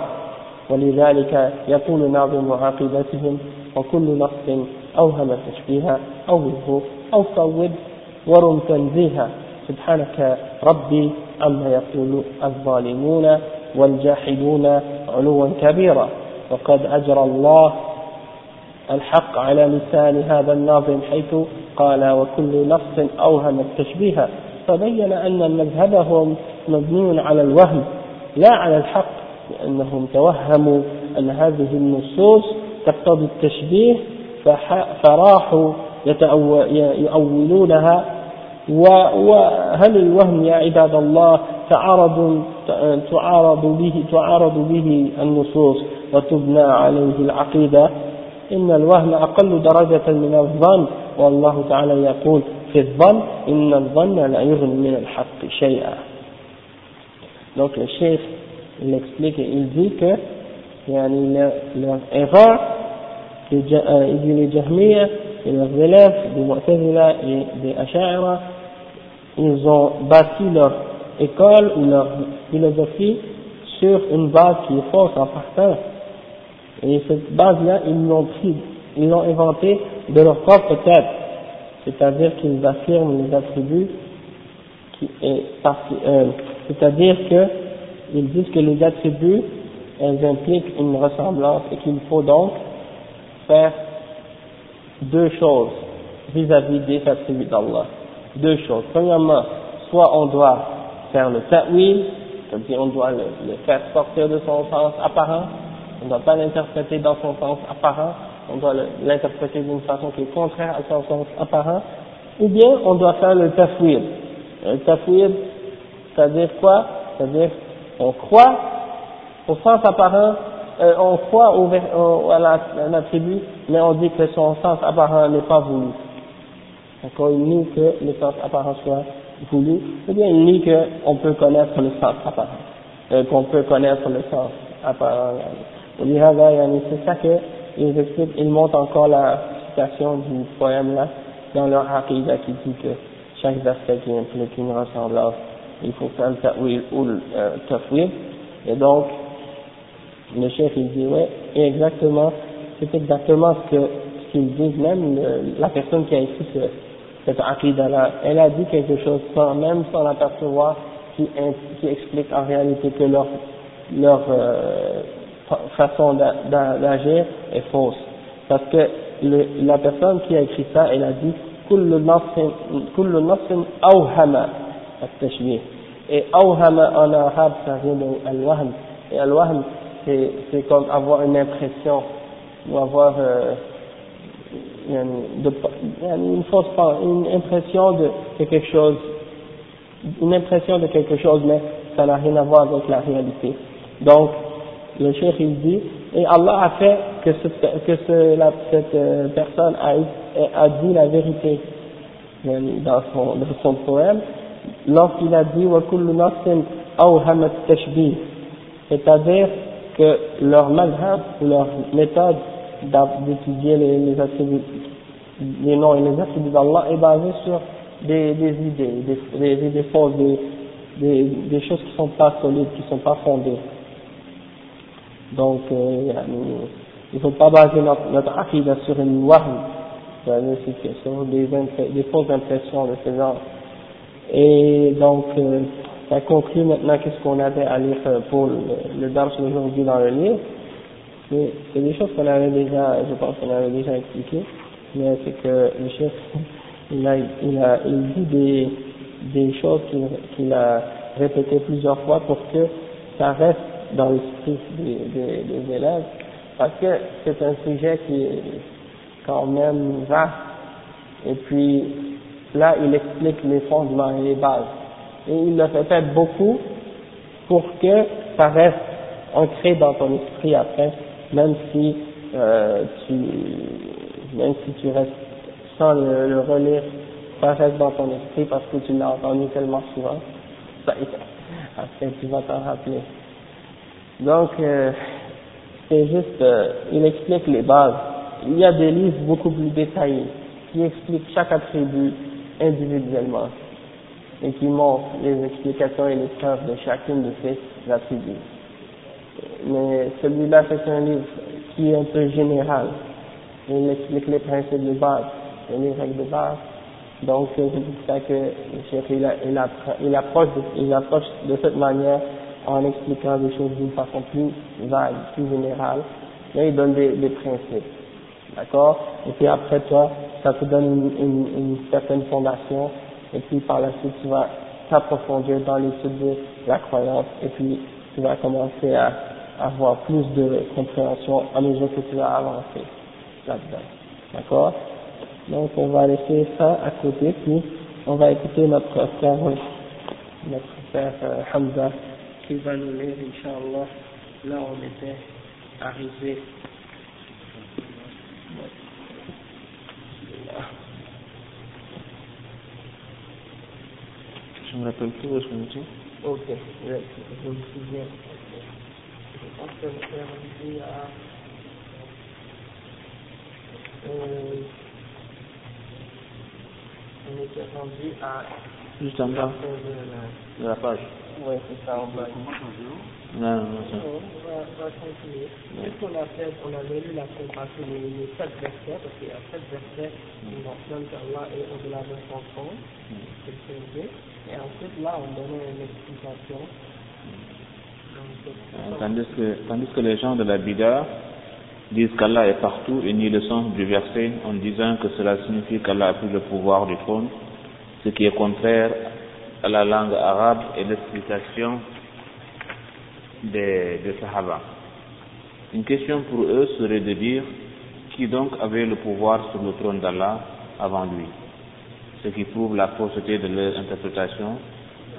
ولذلك يقول ناظم عقيدتهم وكل نص أوهم تشبيها أوله أو صوب ورم تنزيها. سبحانك ربي عما يقول الظالمون والجاحدون علوا كبيرا. وقد أجرى الله الحق على لسان هذا الناظم حيث قال وكل نص أوهم التشبيه فبين أن مذهبهم مبني على الوهم لا على الحق لأنهم توهموا أن هذه النصوص تقتضي التشبيه فراحوا يؤولونها وهل الوهم يا عباد الله تعارض تعارض به تعارض به النصوص وتبنى عليه العقيدة؟ إن الوهم أقل درجة من الظن والله تعالى يقول في الظن إن الظن لا يغني من الحق شيئا. Donc le chef il explique il dit que yani, leur, erreur il dit les Jahmiya et leurs élèves des Mu'tazila et des Asha'ira ils ont bâti leur école ou leur philosophie sur une base qui est fausse en partant Et cette base-là, ils l'ont pris, ils l'ont inventée de leur propre tête. C'est-à-dire qu'ils affirment les attributs qui est euh, c'est-à-dire qu'ils disent que les attributs, elles impliquent une ressemblance et qu'il faut donc faire deux choses vis-à-vis des attributs d'Allah. Deux choses. Premièrement, soit on doit faire le ta'wil, c'est-à-dire on doit le, faire sortir de son sens apparent, on ne doit pas l'interpréter dans son sens apparent, on doit l'interpréter d'une façon qui est contraire à son sens apparent, ou bien on doit faire le tafwid. Le tafwid, c'est-à-dire quoi? C'est-à-dire, on croit au sens apparent, euh, on croit au, au, à l'attribut, mais on dit que son sens apparent n'est pas voulu. Donc on nie que le sens apparent soit voulu, ou bien il nie qu'on peut connaître le sens apparent, euh, qu'on peut connaître le sens apparent. C'est ça qu'ils expliquent, ils montrent encore la citation du poème là, dans leur aqidah qui dit que chaque verset qui implique une ressemblance, il faut faire le ta'wil ou le euh, tafwid. Et donc, le chef il dit, ouais, exactement, c'est exactement ce que ce qu'ils disent même, la personne qui a écrit ce, cette aqidah là, elle a dit quelque chose sans même sans l'apercevoir qui, qui explique en réalité que leur, leur euh, façon d'agir est fausse. Parce que le, la personne qui a écrit ça, elle a dit كل نص أوهم التشبيه et أوهم en arabe ça vient de al-wahm et al-wahm c'est comme avoir une impression ou avoir euh, une, une fausse impression de, quelque chose, une impression de quelque chose, mais ça n'a rien à voir avec la réalité. Donc, le chef il dit, et Allah a fait que, cette euh, personne a, dit la vérité dans son, poème, lorsqu'il a dit c'est-à-dire que leur malheur leur méthode d'étudier les, les attributs les noms et les attributs d'Allah est basée sur des, des idées, des, des idées fausses, des, des, des choses qui sont pas solides, qui sont pas fondées. Donc, euh, il ne faut pas baser notre, notre aqidah sur une wahm, sur des, des fausses impressions de ce genre. Et donc, euh, ça conclut maintenant qu'est-ce qu'on avait à lire euh, pour le, le dars d'aujourd'hui dans le livre. C'est des choses qu'on avait déjà, je pense qu'on avait déjà expliqué, mais c'est que le chef, il a, il a, il dit des, des choses qu'il a répétées plusieurs fois pour que ça reste dans l'esprit des, élèves, parce que c'est un sujet qui est quand même vaste, et puis là il explique les fondements et les bases, et il le répète beaucoup pour que ça reste ancré dans ton esprit après, même si euh, tu même si tu restes sans le, relire, ça reste dans ton esprit parce que tu l'as entendu tellement souvent, ça, après tu vas t'en rappeler. Donc, euh, c'est juste, euh, il explique les bases. Il y a des livres beaucoup plus détaillés qui expliquent chaque attribut individuellement et qui montrent les explications et les preuves de chacune de ces attributs. Mais celui-là, c'est un livre qui est un peu général. Il explique les principes de base les règles de base. Donc, c'est pour ça que le chef, il, approche, il approche de cette manière en expliquant des choses d'une façon plus vague, plus générale, mais il donne des, des principes. D'accord? Et puis après toi, ça te donne une, une, une, certaine fondation, et puis par la suite tu vas t'approfondir dans l'étude de la croyance, et puis tu vas commencer à avoir plus de compréhension à mesure que tu vas avancer là-dedans. D'accord Donc on va laisser ça à côté, puis on va écouter notre frère, notre frère euh, Hamza qui va nous lire, Inch'Allah, là on était arrivé. Je me rappelle plus où est-ce qu'on était. Ok, je, je me souviens. Je pense que c'est arrivé à... Euh, on était rendu à... Juste en bas de la page. Oui, c'est ça, en bas. Non, non, non. On va, on va continuer. Qu'est-ce qu'on a fait? On avait lu la compassion, les, sept versets, parce qu'il y a sept versets qui mentionnent qu'Allah est au-delà de son trône, c'est le. Et ensuite, là, on donnait une explication. Donc, Tandis que, tandis que les gens de la Bida disent qu'Allah est partout et nient le sens du verset en disant que cela signifie qu'Allah a pris le pouvoir du trône, ce qui est contraire à la langue arabe et l'explication des, des Sahaba. Une question pour eux serait de dire qui donc avait le pouvoir sur le trône d'Allah avant lui, ce qui prouve la fausseté de leur interprétation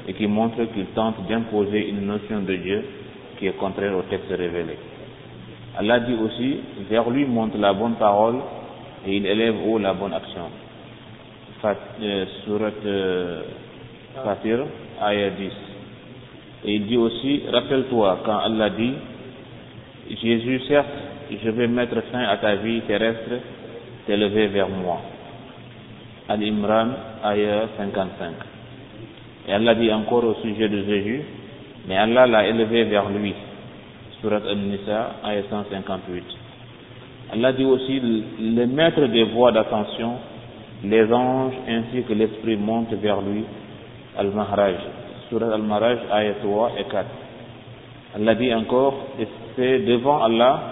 et qui montre qu'ils tentent d'imposer une notion de Dieu qui est contraire au texte révélé. Allah dit aussi, vers lui monte la bonne parole et il élève haut la bonne action. Euh, surat euh, Fatir, ayah 10. Et il dit aussi, rappelle-toi quand Allah dit, Jésus, certes, je vais mettre fin à ta vie terrestre, t'élever vers moi. Al-Imran, ayah 55. Et Allah dit encore au sujet de Jésus, mais Allah l'a élevé vers lui. Surat Al-Nisa, ayah 158. Allah dit aussi, le maître des voies d'attention, les anges ainsi que l'esprit montent vers lui, Al-Mahraj, Surat Al-Mahraj, ayat 3 et 4. Allah dit encore, c'est devant Allah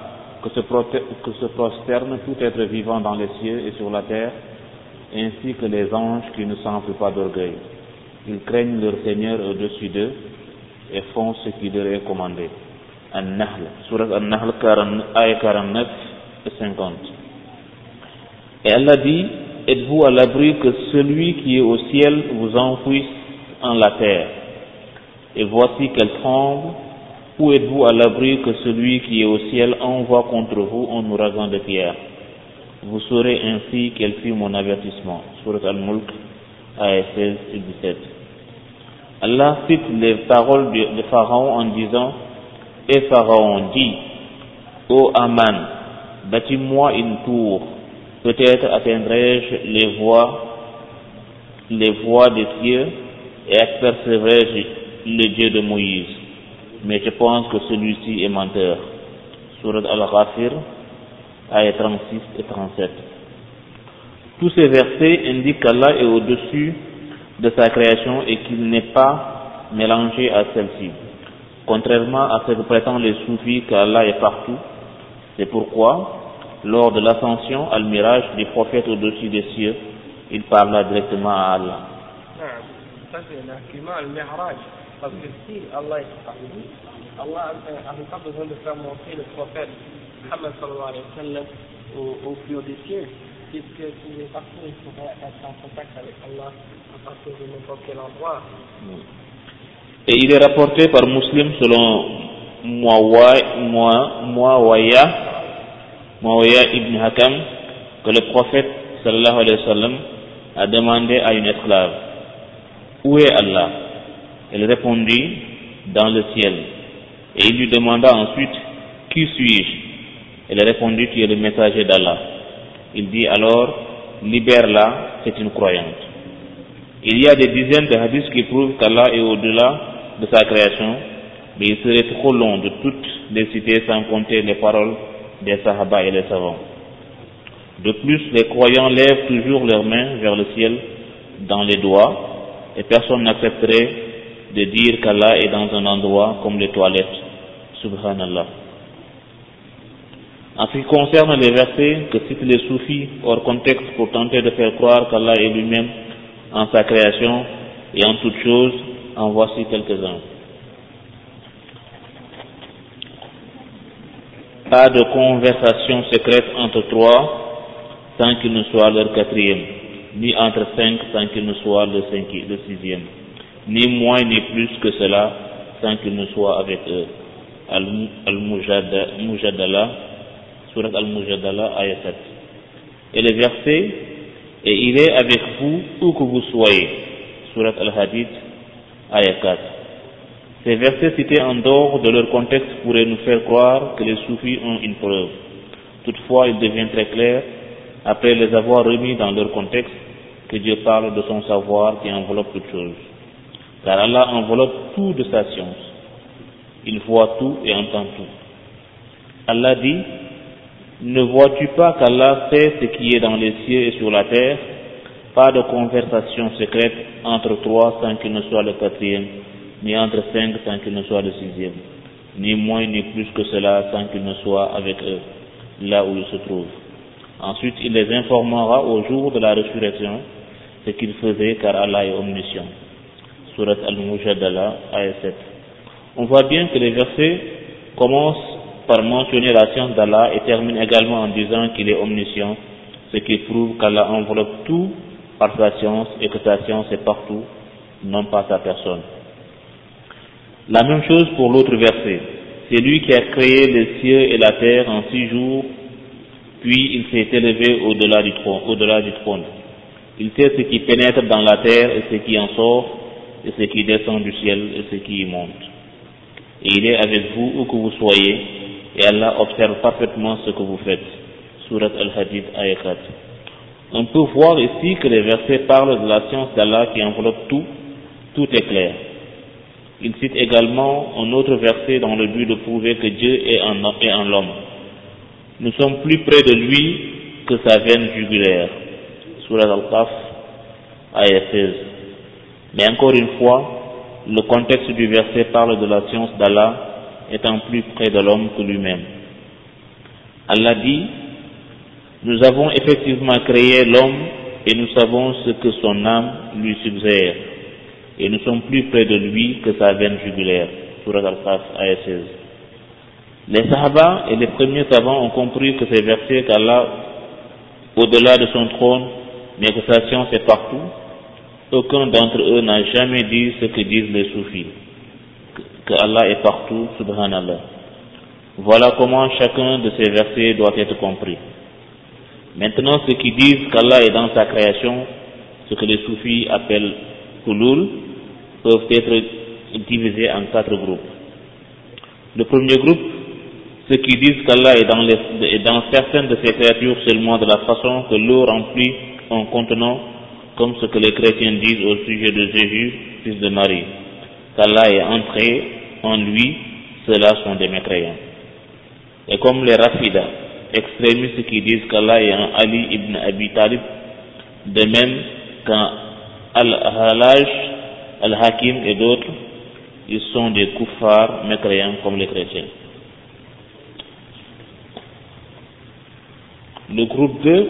que se, que se prosterne tout être vivant dans les cieux et sur la terre, ainsi que les anges qui ne s'enflent pas d'orgueil. Ils craignent leur Seigneur au-dessus d'eux et font ce qui leur est commandé. An-Nahl, Surat An-Nahl, ayat 49 et 50. Et Allah dit, êtes-vous à l'abri que celui qui est au ciel vous enfouisse en la terre, et voici qu'elle tremble, où êtes-vous à l'abri que celui qui est au ciel envoie contre vous un ouragan de pierre? Vous saurez ainsi quel fut mon avertissement. Surat Al-Mulk, ayat 16 et 17. Allah cite les paroles de, Pharaon en disant Et Pharaon dit Ô Aman, bâtis-moi une tour, peut-être atteindrai-je les voies, les voies des cieux et apercevrai-je le Dieu de Moïse. Mais je pense que celui-ci est menteur. Surat Al-Ghafir, ayat 36 et 37. Tous ces versets indiquent qu'Allah est au-dessus de sa création et qu'il n'est pas mélangé à celle-ci. Contrairement à ce que prétendent les soufis qu'Allah est partout, c'est pourquoi, lors de l'ascension al mirage des prophètes au-dessus des cieux, il parla directement à Allah. Parce que si Allah est partout, Allah n'avait pas besoin de faire monter le prophète Muhammad sallallahu alayhi wa sallam au, au plus haut des cieux. Puisque s'il est partout, il pourrait être en contact avec Allah à partir de n'importe quel endroit. Et il est rapporté par Muslim selon Muawaya, Muawaya ibn Hakam, que le prophète sallallahu alayhi wa sallam a demandé à une esclave, où est Allah? Elle répondit, dans le ciel. Et il lui demanda ensuite, qui suis-je? Elle répondit, tu es le messager d'Allah. Il dit alors, libère-la, c'est une croyante. Il y a des dizaines de hadiths qui prouvent qu'Allah est au-delà de sa création, mais il serait trop long de toutes les citer sans compter les paroles des Sahaba et les savants. De plus, les croyants lèvent toujours leurs mains vers le ciel dans les doigts, et personne n'accepterait de dire qu'Allah est dans un endroit comme les toilettes. Subhanallah. En ce qui concerne les versets que citent les soufis hors contexte pour tenter de faire croire qu'Allah est lui-même en sa création et en toutes choses, en voici quelques-uns. Pas de conversation secrète entre trois sans qu'il ne soit leur quatrième, ni entre cinq sans qu'il ne soit le, cinquième, sixième, ni moins ni plus que cela sans qu'il ne soit avec eux. Al-Mujadala, surat Al-Mujadala, ayat 7. Et le verset, et il est avec vous où que vous soyez, surat Al-Hadid, ayat 4. Ces versets cités en dehors de leur contexte pourraient nous faire croire que les soufis ont une preuve. Toutefois, il devient très clair, après les avoir remis dans leur contexte, que Dieu parle de son savoir qui enveloppe toutes choses. Car Allah enveloppe tout de sa science. Il voit tout et entend tout. Allah dit, ne vois-tu pas qu'Allah sait ce qui est dans les cieux et sur la terre? Pas de conversation secrète entre trois sans qu'il ne soit le quatrième, ni entre cinq sans qu'il ne soit le sixième, ni moins ni plus que cela sans qu'il ne soit avec eux, là où ils se trouvent. Ensuite, il les informera au jour de la résurrection ce qu'ils faisaient car Allah est omniscient. Surat Al-Mujadala, ayat 7. On voit bien que les versets commencent par mentionner la science d'Allah et terminent également en disant qu'il est omniscient, ce qui prouve qu'Allah enveloppe tout par sa science et que sa science est partout, non pas sa personne. La même chose pour l'autre verset. C'est lui qui a créé les cieux et la terre en six jours, puis il s'est élevé au-delà du trône. Il sait ce qui pénètre dans la terre et ce qui en sort, et ce qui descend du ciel et ce qui y monte. Et il est avec vous où que vous soyez, et Allah observe parfaitement ce que vous faites. Surat Al-Hadid, ayat 4. On peut voir ici que les versets parlent de la science d'Allah qui enveloppe tout, tout est clair. Il cite également un autre verset dans le but de prouver que Dieu est en, est l'homme. Nous sommes plus près de lui que sa veine jugulaire. Surat Al-Qaf, ayat 16. Mais encore une fois, le contexte du verset parle de la science d'Allah étant plus près de l'homme que lui-même. Allah dit, nous avons effectivement créé l'homme et nous savons ce que son âme lui suggère et nous sommes plus près de lui que sa veine jugulaire. Al-Qaf, ayat 16. Les Sahaba et les premiers savants ont compris que ces versets qu'Allah, au-delà de son trône, mais que sa science est partout, aucun d'entre eux n'a jamais dit ce que disent les soufis, que Allah est partout, subhanallah. Voilà comment chacun de ces versets doit être compris. Maintenant, ceux qui disent qu'Allah est dans sa création, ce que les soufis appellent kulul, peuvent être divisés en quatre groupes. Le premier groupe, ceux qui disent qu'Allah est dans, certaines de ses créatures seulement de la façon que l'eau remplit un contenant, comme ce que les chrétiens disent au sujet de Jésus, fils de Marie. Qu'Allah est entré en lui, ceux-là sont des mécréants. Et comme les Rafidas, extrémistes qui disent qu'Allah est un Ali ibn Abi Talib, de même qu'un Al-Halaj, Al-Hakim et d'autres, ils sont des koufars mécréants comme les chrétiens. Le groupe 2,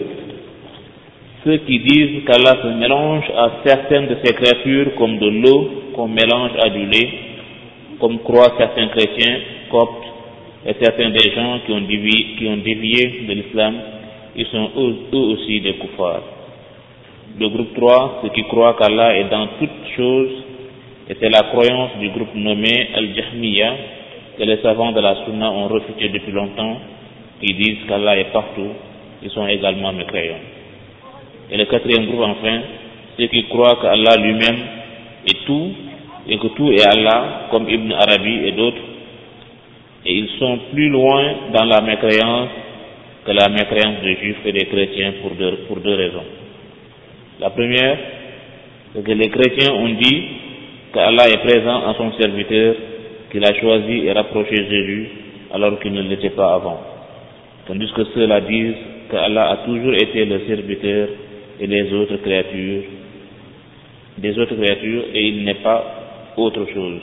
ceux qui disent qu'Allah se mélange à certaines de ses créatures comme de l'eau qu'on mélange à du lait, comme croient certains chrétiens, coptes, et certains des gens qui ont dévié, de l'islam, ils sont eux, aussi des koufars. Le groupe 3, ceux qui croient qu'Allah est dans toutes choses, et c'est la croyance du groupe nommé Al-Jahmiya, que les savants de la Sunna ont refuté depuis longtemps, qui disent qu'Allah est partout, ils sont également mécréants. Et le quatrième groupe enfin, ceux qui croient qu'Allah lui-même est tout, et que tout est Allah, comme Ibn Arabi et d'autres, sont plus loin dans la mécréance que la mécréance des juifs et des chrétiens pour deux, raisons. La première, c'est que les chrétiens ont dit qu'Allah est présent en son serviteur, qu'il a choisi et rapproché Jésus alors qu'il ne l'était pas avant. Tandis que ceux-là disent qu'Allah a toujours été le serviteur et les autres créatures, des autres créatures et il n'est pas autre chose.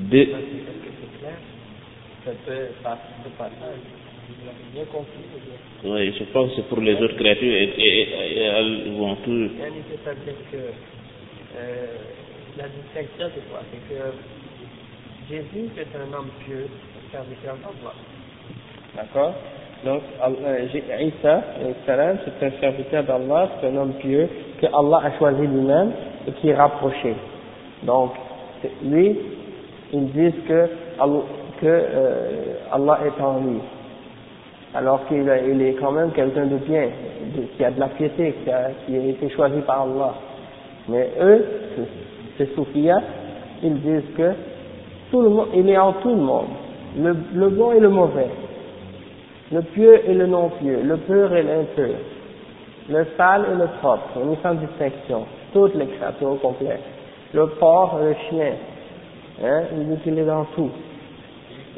De, bien compris. Oui, je pense que c'est pour les autres créatures et, et, et, elles vont tout. C'est-à-dire que euh, la distinction, c'est quoi C'est que Jésus est un homme pieux, un serviteur d'Allah. D'accord? Donc, euh, Isa, c'est un serviteur d'Allah, c'est un homme pieux que Allah a choisi lui-même et qui est rapproché. Donc, lui, ils disent que que, euh, Allah est en lui. Alors qu'il il est quand même quelqu'un de bien, qui a de la piété, qui a, qui a été choisi par Allah. Mais eux, ces soufis, ils disent que tout le monde, il est en tout le monde, le, le bon et le mauvais, le pieux et le non pieux, le pur et l'impur, le sale et le propre, on est sans distinction, toutes les créatures au le porc le chien, hein, il dit qu'il est dans tout,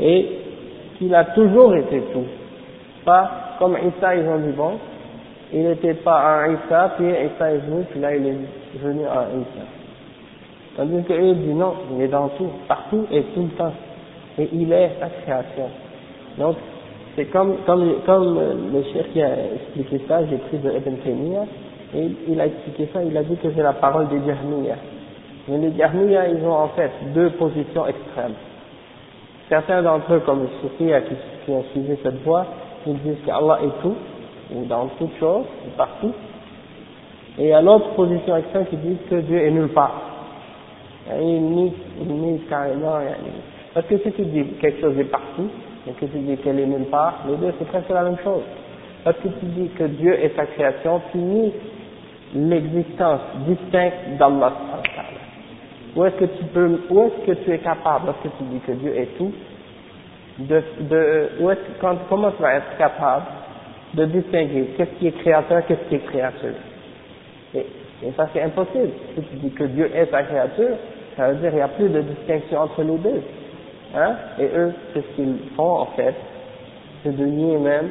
et qu'il a toujours été tout pas comme Issa, ils ont dit bon, il n'était pas un Issa, puis Issa est venu, puis là il est venu à Issa. Tandis qu'eux disent non, il est dans tout, partout et tout le temps. Et il est sa création. Donc, c'est comme, comme, comme le chef qui a expliqué ça, j'ai pris de Ibn Taymiyyah, et il a expliqué ça, il a dit que c'est la parole des Jahmiyyah. Mais les Jahmiyyah, ils ont en fait deux positions extrêmes. Certains d'entre eux, comme le Soufi qui, ont suivi cette voie, ils disent qu'Allah est tout, ou dans toute chose, partout. Et il y a l'autre position extrême qui dit que Dieu est nulle part. Il nie, il carrément. Parce que si tu dis que quelque chose est partout, et que tu dis qu'elle est nulle part, les deux c'est presque la même chose. Parce que tu dis que Dieu est sa création, tu nies l'existence distincte d'Allah. Où est-ce que tu peux, où est-ce que tu es capable, lorsque tu dis que Dieu est tout, de, de où est quand, comment tu vas être capable de distinguer qu'est-ce qui est créateur, qu'est-ce qui est créature? Et, et ça c'est impossible. Si tu dis que Dieu est sa créature, ça veut dire qu'il n'y a plus de distinction entre les deux. Hein? Et eux, c'est ce qu'ils font en fait, c'est de nier même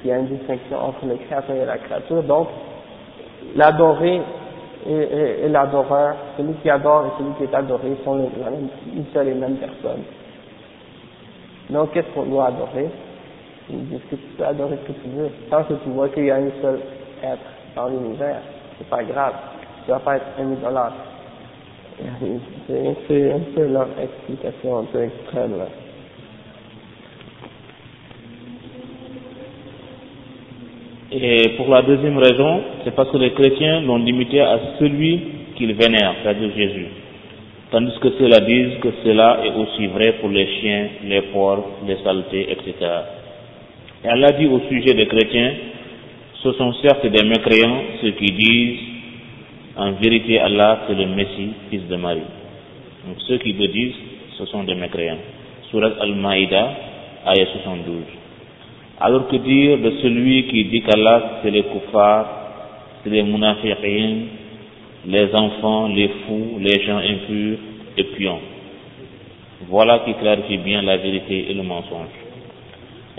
qu'il y a une distinction entre le créateur et la créature. Donc, l'adoré et, et, l'adoreur, celui qui adore et celui qui est adoré sont les, une seule et même personne. Donc, qu'est-ce qu'on doit adorer? Il dit que tu peux adorer ce que tu veux? Tant que tu vois qu'il y a un seul être dans l'univers, c'est pas grave. Tu vas pas être un idolâtre. C'est un peu leur explication un peu extrême là. Et pour la deuxième raison, c'est parce que les chrétiens l'ont limité à celui qu'ils vénèrent, c'est-à-dire Jésus. Tandis que ceux-là disent que cela est aussi vrai pour les chiens, les porcs, les saletés, etc. Et Allah dit au sujet des chrétiens, ce sont certes des mécréants ceux qui disent en vérité Allah c'est le Messie, fils de Marie. Donc ceux qui le disent, ce sont des mécréants. Surat Al-Maïda, ayat 72. Alors que dire de celui qui dit qu'Allah c'est les kuffars, c'est les munafiqin, les enfants, les fous, les gens impurs et pions. Voilà qui clarifie bien la vérité et le mensonge.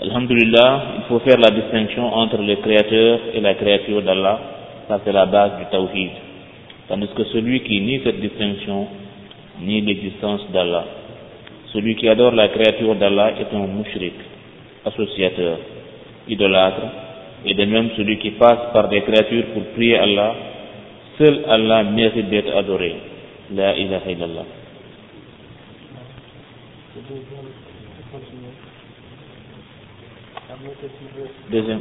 Alhamdulillah, il faut faire la distinction entre le créateur et la créature d'Allah. Ça c'est la base du tawhid. Tandis que celui qui nie cette distinction nie l'existence d'Allah. Celui qui adore la créature d'Allah est un mushrik, associateur, idolâtre, et de même celui qui passe par des créatures pour prier Allah, seul Allah mérite d'être adoré. La ilaha illallah. Deuxième.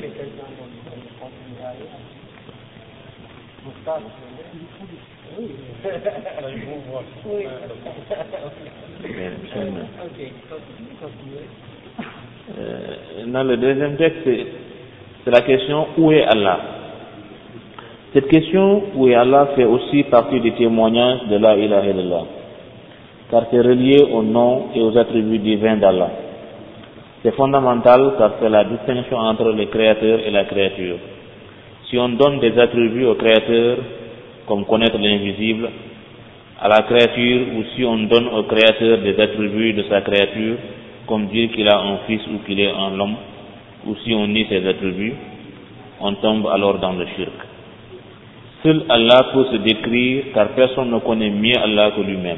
Euh, dans le deuxième texte, c'est la question où est Allah? Cette question où est Allah fait aussi partie des témoignages de la ilaha illallah, car c'est relié au nom et aux attributs divins d'Allah. C'est fondamental car c'est la distinction entre le créateur et la créature. Si on donne des attributs au créateur, comme connaître l'invisible, à la créature, ou si on donne au créateur des attributs de sa créature, comme dire qu'il a un fils ou qu'il est un homme, ou si on nie ses attributs, on tombe alors dans le shirk. Seul Allah peut se décrire car personne ne connaît mieux Allah que lui-même.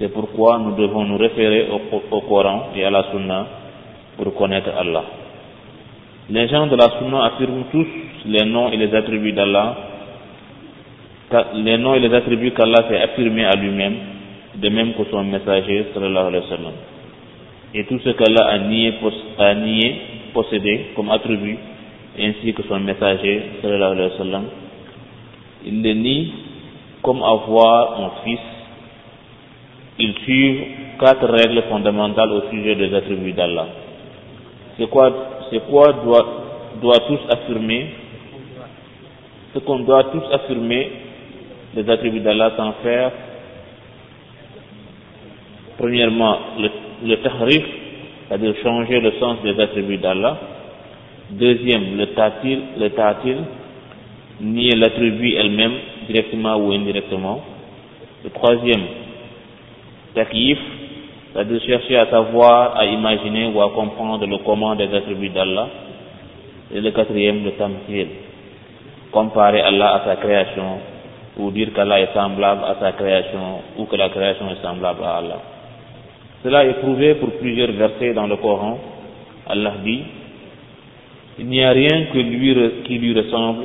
C'est pourquoi nous devons nous référer au, Coran et à la Sunna pour connaître Allah. Les gens de la Sunna affirment tous les noms et les attributs d'Allah, les noms et les attributs qu'Allah s'est affirmé à lui-même, de même que son messager, sallallahu alayhi wa sallam. Et tout ce qu'Allah a nié, a nié, possédé comme attribut, ainsi que son messager, sallallahu alayhi wa sallam, il le nie comme avoir un fils. Ils suivent quatre règles fondamentales au sujet des attributs d'Allah. C'est quoi, c'est quoi doit, doit tous affirmer, ce qu'on doit tous affirmer les attributs d'Allah sans faire, premièrement, le, le tahrif, c'est-à-dire changer le sens des attributs d'Allah. Deuxième, le tatil, le tatil, nier l'attribut elle-même, directement ou indirectement. Le troisième, takyif, c'est-à-dire chercher à savoir, à imaginer ou à comprendre le comment des attributs d'Allah. Et le quatrième, le tamthil, comparer Allah à sa création, ou dire qu'Allah est semblable à sa création, ou que la création est semblable à Allah. Cela est prouvé pour plusieurs versets dans le Coran. Allah dit, il n'y a rien que lui, qui lui ressemble,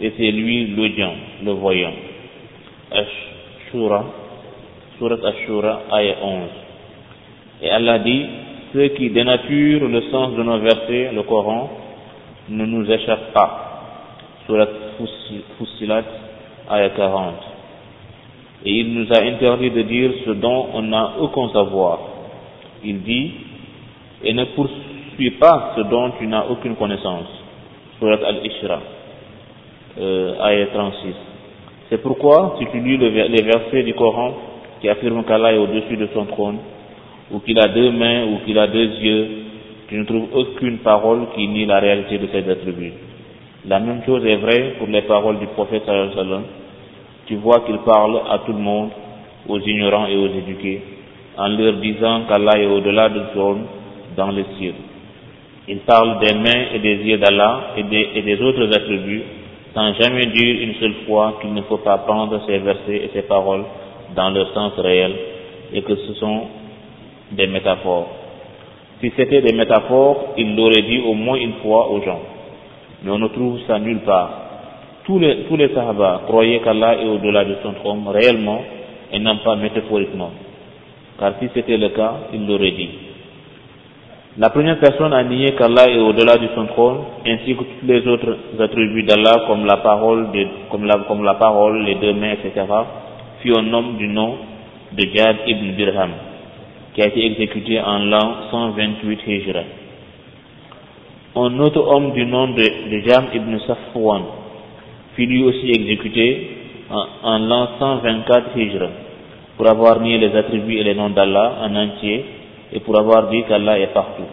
et c'est lui l'audient, le voyant. Ashura, Surat Ashura, ayah 11. Et Allah dit, ceux qui dénaturent le sens de nos versets, le Coran, ne nous échappent pas. Surat Fussilat, ayah 40. Et il nous a interdit de dire ce dont on n'a aucun savoir. Il dit, et ne poursuis pas ce dont tu n'as aucune connaissance. Surat Al-Ishra, euh, ayah 36. C'est pourquoi, si tu lis les versets du Coran qui affirment qu'Allah est au-dessus de son trône, ou qu'il a deux mains, ou qu'il a deux yeux, tu ne trouves aucune parole qui nie la réalité de ses attributs. La même chose est vraie pour les paroles du prophète sallallahu. Tu vois qu'il parle à tout le monde, aux ignorants et aux éduqués, en leur disant qu'Allah est au-delà du trône dans les cieux. Il parle des mains et des yeux d'Allah et des, autres attributs, sans jamais dire une seule fois qu'il ne faut pas prendre ces versets et ces paroles dans leur sens réel, et que ce sont des métaphores. Si c'était des métaphores, il l'aurait dit au moins une fois aux gens. Mais on ne trouve ça nulle part. Tous les, tous sahaba croyaient qu'Allah est au-delà de son trône réellement et non pas métaphoriquement. Car si c'était le cas, il l'aurait dit. La première personne a nié qu'Allah est au-delà de son trône, ainsi que tous les autres attributs d'Allah, comme la parole, les deux mains, etc., fut un homme du nom de Jad ibn Dirham, qui a été exécuté en l'an 128 Hijra. Un autre homme du nom de, de Jam ibn Safwan fut lui aussi exécuté en, en l'an 124 Hijra, pour avoir nié les attributs et les noms d'Allah en entier, et pour avoir dit qu'Allah est partout.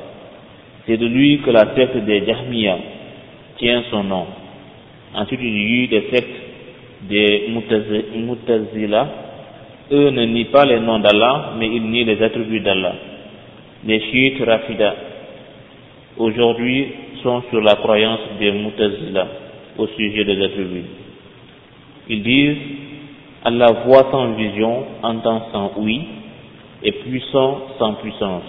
C'est de lui que la secte des Jahmiya tient son nom. Ensuite, il y a eu des sectes des Mutazila. Eux ne nient pas les noms d'Allah, mais ils nient les attributs d'Allah. Les chiites Rafida, aujourd'hui, sont sur la croyance des Mutazila au sujet des attributs. Ils disent, Allah voit sans vision, entend sans oui, et puissant sans puissance.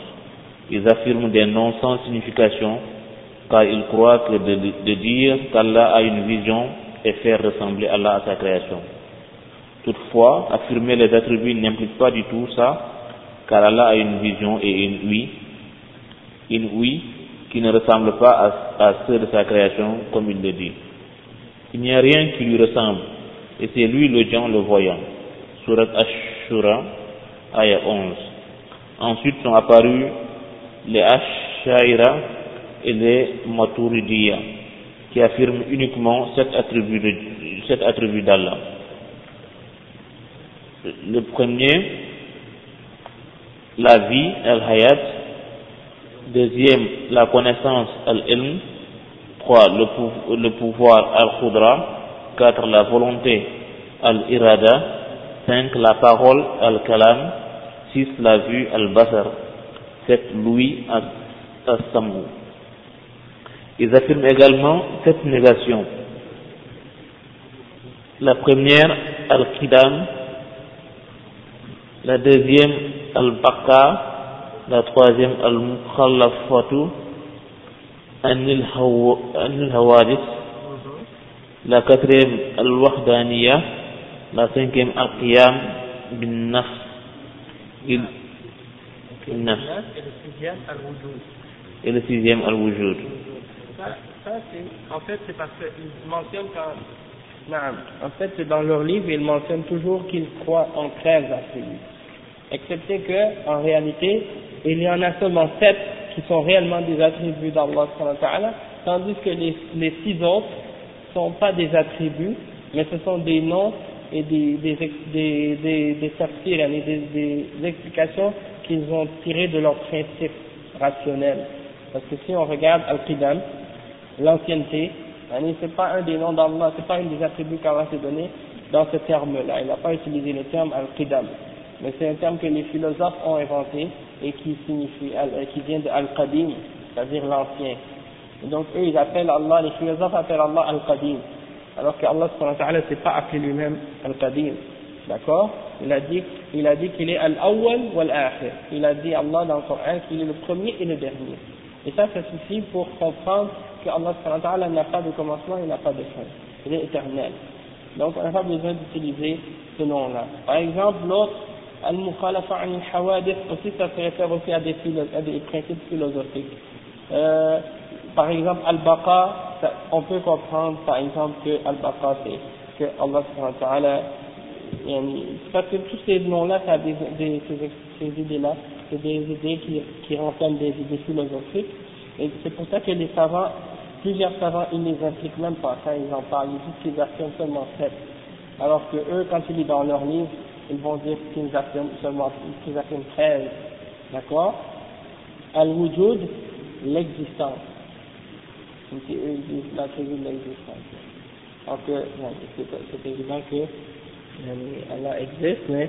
Ils affirment des noms sans signification, car ils croient que de, dire qu'Allah a une vision et faire ressembler Allah à sa création. Toutefois, affirmer les attributs n'implique pas du tout ça, car Allah a une vision et une oui, une oui qui ne ressemble pas à, à ceux de sa création, comme il le dit. Il n'y a rien qui lui ressemble, et c'est lui le Dieu le voyant. Surat ayah 11. Ensuite sont apparus les Ashaira et les Maturidiya, qui affirment uniquement cet attribut, de, cet attribut d'Allah. Le premier, la vie, al-hayat. Deuxième, la connaissance, al-ilm. Trois, le, le pouvoir, al-khudra. Quatre, la volonté, al-irada. Cinq, la parole, al-kalam. Six, la vue, al-basar. Sept, l'ouïe, al-samu. Ils affirment également cette négation. La première, al-qidam. La deuxième, al-baqa. La troisième, al-mukhallafatu. Hawadis. La quatrième, al-wahdaniya. La cinquième, al-qiyam bin nafs. Il, bin nafs. Et le sixième, al-wujud. Ça, ça c'est, en fait, c'est parce qu'ils mentionnent quand, non, en fait, c'est dans leur livre, ils mentionnent toujours qu'ils croient en 13 attributs. Excepté que, en réalité, il y en a seulement 7 qui sont réellement des attributs d'Allah, tandis que les, les six autres sont pas des attributs, mais ce sont des noms et des, des, des, explications qu'ils ont tirées de leurs principes rationnels. Parce que si on regarde Al-Qidam, l'ancienneté, c'est pas un des noms d'Allah, c'est pas un des attributs qu'Allah s'est donné dans ce terme-là. Il n'a pas utilisé le terme Al-Qidam. Mais c'est un terme que les philosophes ont inventé et qui signifie, qui vient de Al-Qadim, c'est-à-dire l'ancien. Donc eux, ils appellent Allah, les philosophes appellent Allah Al-Qadim. Alors qu'Allah ne s'est pas appelé lui-même Al-Qadim. D'accord? Il a dit, il a dit qu'il est Al-Awwal wal-Akhir. Il a dit Allah dans le Coran qu'il est le premier et le dernier. Et ça, ça suffit pour comprendre que Allah n'a pas de commencement, il n'a pas de fin. Il est éternel. Donc on n'a pas besoin d'utiliser ce nom-là. Par exemple, l'autre, Al-Mukhalafa al-Hawadith, aussi ça se réfère aussi à des, à des principes philosophiques. Euh, par exemple, Al-Baqa, on peut comprendre par exemple que Al-Baqa c'est que Allah parce que tous ces noms-là, ça a des, des, ces, ces idées-là, c'est des idées qui, qui renferment des idées philosophiques, et c'est pour ça que les savants, plusieurs savants, ils ne les impliquent même pas quand ils en parlent, ils disent qu'ils affirment seulement sept. Alors que eux, quand ils lisent dans leur livre, ils vont dire qu'ils affirment seulement, qu'ils affirment treize. D'accord? Al-Wujud, l'existence. Donc eux, disent l'attribut de l'existence. Donc, c'est évident que Allah existe, mais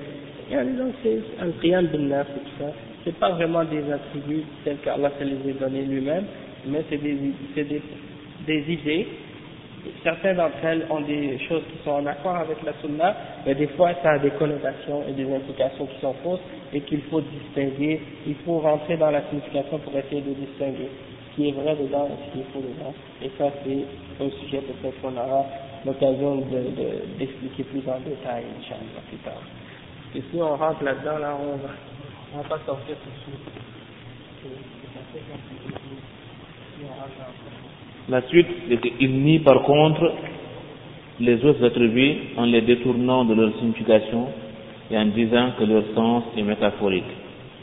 donc c'est un qiyam bin naf et tout ça. C'est pas vraiment des attributs tels qu'Allah se les a donnés lui-même, mais c'est des, des idées. Certaines d'entre elles ont des choses qui sont en accord avec la sunna, mais des fois ça a des connotations et des implications qui sont fausses et qu'il faut distinguer. Il faut rentrer dans la signification pour essayer de distinguer ce qui est vrai dedans et ce qui est faux dedans. Et ça c'est un sujet peut-être qu'on aura l'occasion d'expliquer de, plus en détail, Inch'Allah, plus tard. Et si on rentre là-dedans, là, on va, on va pas sortir tout de suite. La suite, c'est qu'il nie par contre les autres attributs en les détournant de leur signification et en disant que leur sens est métaphorique.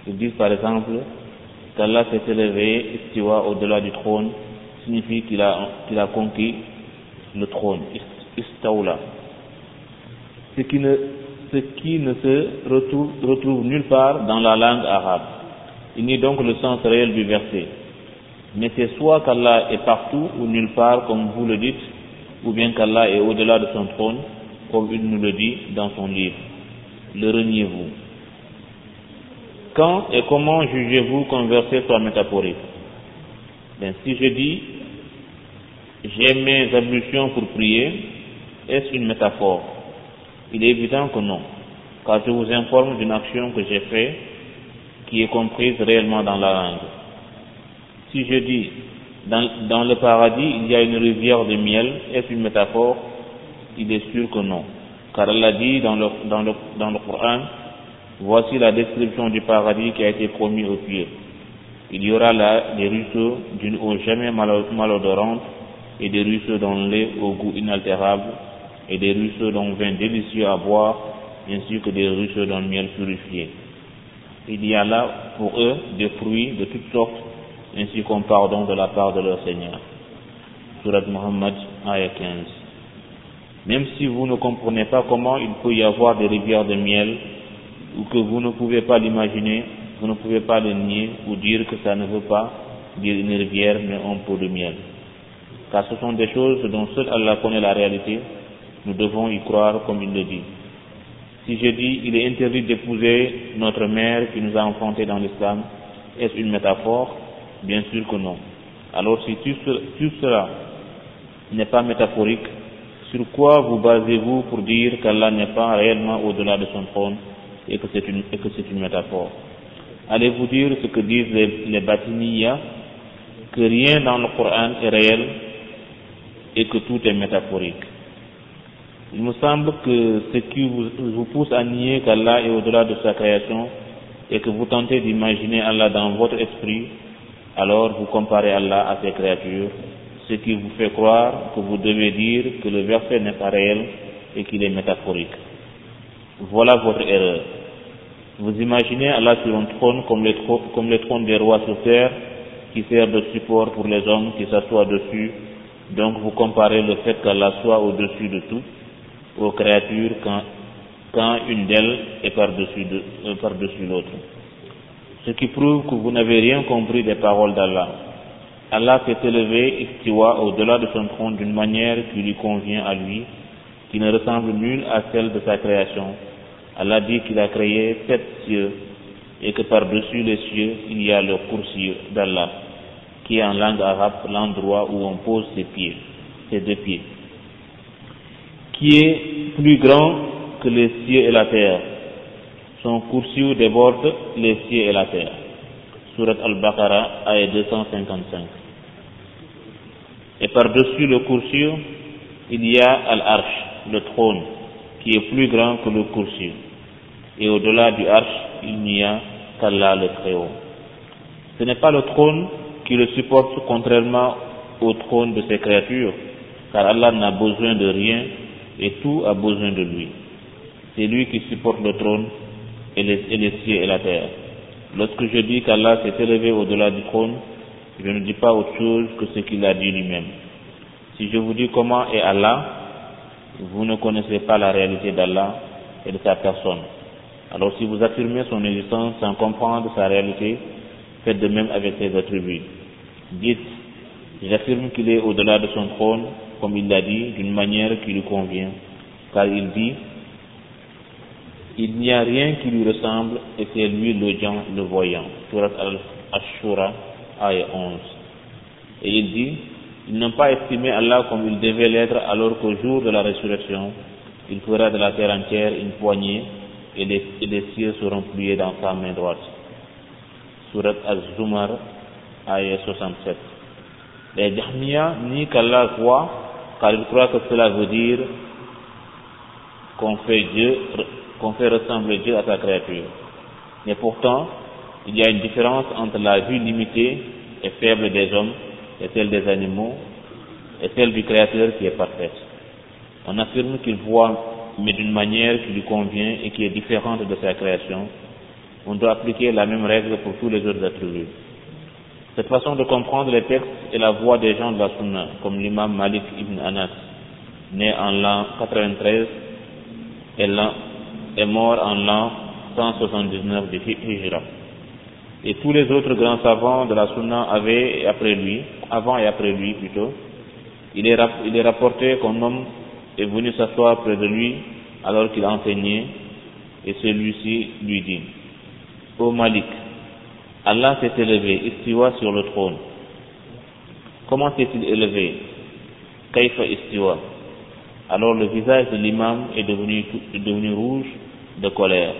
Ils disent par exemple qu'Allah s'est élevé, istiwa, au-delà du trône, signifie qu'il a, qu'il a conquis le trône, istawla. Ce qui ne, ce qui ne se retrouve nulle part dans la langue arabe. Il nie donc le sens réel du verset. Mais c'est soit qu'Allah est partout ou nulle part, comme vous le dites, ou bien qu'Allah est au-delà de son trône, comme il nous le dit dans son livre. Le reniez-vous Quand et comment jugez-vous qu'un verset soit métaphorique? Ben, Si je dis j'ai mes ablutions pour prier, est-ce une métaphore? Il est évident que non, car je vous informe d'une action que j'ai faite qui est comprise réellement dans la langue. Si je dis dans, le paradis il y a une rivière de miel, est-ce une métaphore? Il est sûr que non. Car Allah dit dans le, dans le, dans le Coran, voici la description du paradis qui a été promis aux pieux. Il y aura là des ruisseaux d'une eau jamais malodorante et des ruisseaux d'un lait au goût inaltérable et des ruisseaux d'un vin délicieux à boire ainsi que des ruisseaux d'un miel purifié. Il y a là pour eux des fruits de toutes sortes ainsi qu'un pardon de la part de leur Seigneur. Surat Muhammad, ayah 15. Même si vous ne comprenez pas comment il peut y avoir des rivières de miel, ou que vous ne pouvez pas l'imaginer, vous ne pouvez pas le nier ou dire que ça ne veut pas dire une rivière mais un pot de miel. Car ce sont des choses dont seul Allah connaît la réalité, nous devons y croire comme il le dit. Si je dis il est interdit d'épouser notre mère qui nous a enfantés dans l'islam, est-ce une métaphore? Bien sûr que non. Alors si tout cela n'est pas métaphorique, sur quoi vous basez-vous pour dire qu'Allah n'est pas réellement au-delà de son trône et que c'est une, métaphore? Allez-vous dire ce que disent les, les Batiniya, que rien dans le Coran est réel et que tout est métaphorique? Il me semble que ce qui vous pousse à nier qu'Allah est au-delà de sa création et que vous tentez d'imaginer Allah dans votre esprit, alors vous comparez Allah à ses créatures, ce qui vous fait croire que vous devez dire que le verset n'est pas réel et qu'il est métaphorique. Voilà votre erreur. Vous imaginez Allah sur un trône comme les, comme les trônes des rois sur terre qui sert de support pour les hommes qui s'assoient dessus. Donc vous comparez le fait qu'Allah soit au-dessus de tout aux créatures quand, une d'elles est par-dessus de, euh, l'autre. Ce qui prouve que vous n'avez rien compris des paroles d'Allah. Allah s'est élevé istiwa au-delà de son trône d'une manière qui lui convient à lui, qui ne ressemble nulle à celle de sa création. Allah dit qu'il a créé sept cieux et que par-dessus les cieux il y a le kursi d'Allah, qui est en langue arabe l'endroit où on pose ses pieds, ses deux pieds, qui est plus grand que les cieux et la terre. Son kursi déborde les cieux et la terre. Surat Al-Baqarah, ayat 255. Et par-dessus le kursi, il y a Al-Arsh, le trône, qui est plus grand que le kursi. Et au-delà du Arsh, il n'y a qu'Allah le Très-Haut. Ce n'est pas le trône qui le supporte contrairement au trône de ses créatures, car Allah n'a besoin de rien et tout a besoin de lui. C'est lui qui supporte le trône et les, cieux et la terre. Lorsque je dis qu'Allah s'est élevé au-delà du trône, je ne dis pas autre chose que ce qu'il a dit lui-même. Si je vous dis comment est Allah, vous ne connaissez pas la réalité d'Allah et de sa personne. Alors si vous affirmez son existence sans comprendre sa réalité, faites de même avec ses attributs. Dites, j'affirme qu'il est au-delà de son trône, comme il l'a dit, d'une manière qui lui convient, car il dit, il n'y a rien qui lui ressemble et c'est lui l'audient, le voyant. Surat al-Ashura, ayah 11. Et il dit, ils n'ont pas estimé Allah comme il devait l'être alors qu'au jour de la résurrection, il fera de la terre entière une poignée et les, et cieux seront pliés dans sa main droite. Surat Az-Zumar, ayah 67. Les Jahmiya nient qu'Allah voit, car ils croient que cela veut dire qu'on fait Dieu, qu'on fait ressembler Dieu à sa créature. Mais pourtant, il y a une différence entre la vue limitée est faible des hommes et celle des animaux et celle du Créateur qui est parfaite. On affirme qu'il voit, mais d'une manière qui lui convient et qui est différente de sa création. On doit appliquer la même règle pour tous les autres attributs. Cette façon de comprendre les textes est la voix des gens de la Sunna, comme l'imam Malik ibn Anas, né en l'an 93 et est mort en l'an 179 de Hijra. Et tous les autres grands savants de la Sunna avaient après lui, avant et après lui plutôt, il est, rapporté qu'un homme est venu s'asseoir près de lui alors qu'il enseignait et celui-ci lui dit, Ô Malik, Allah s'est élevé, istiwa sur le trône. Comment s'est-il élevé? Kaifa istiwa? Alors le visage de l'imam est devenu rouge de colère.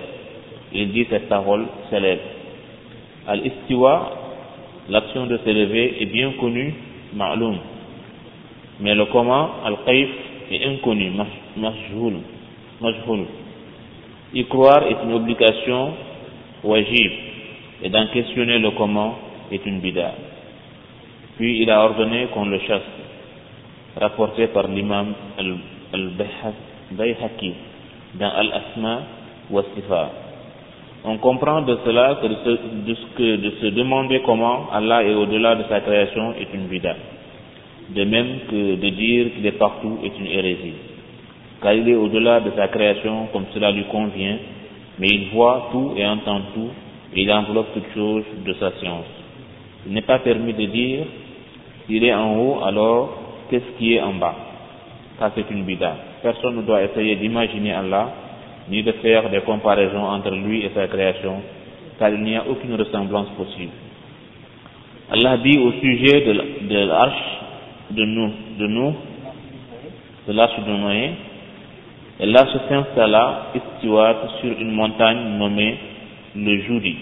Il dit cette parole célèbre. Al-istiwa, l'action de s'élever, est bien connue, ma'loum. Mais le comment, al-qaif, est inconnu, majhul. Y croire est une obligation wajib et d'en questionner le comment est une bida. Puis il a ordonné qu'on le chasse, rapporté par l'imam al-Bayhaqi dans Al-Asma. On comprend de cela que de, se, de, de se demander comment Allah est au-delà de sa création est une bida. De même que de dire qu'il est partout est une hérésie. Car il est au-delà de sa création comme cela lui convient, mais il voit tout et entend tout il enveloppe toute chose de sa science. Il n'est pas permis de dire, s'il est en haut, alors qu'est-ce qui est en bas? Ça c'est une bida. Personne ne doit essayer d'imaginer Allah, ni de faire des comparaisons entre lui et sa création, car il n'y a aucune ressemblance possible. Allah dit au sujet de, l'arche de nous, de nous, de l'arche de Noé, et l'arche s'installa sur une montagne nommée le Joudi.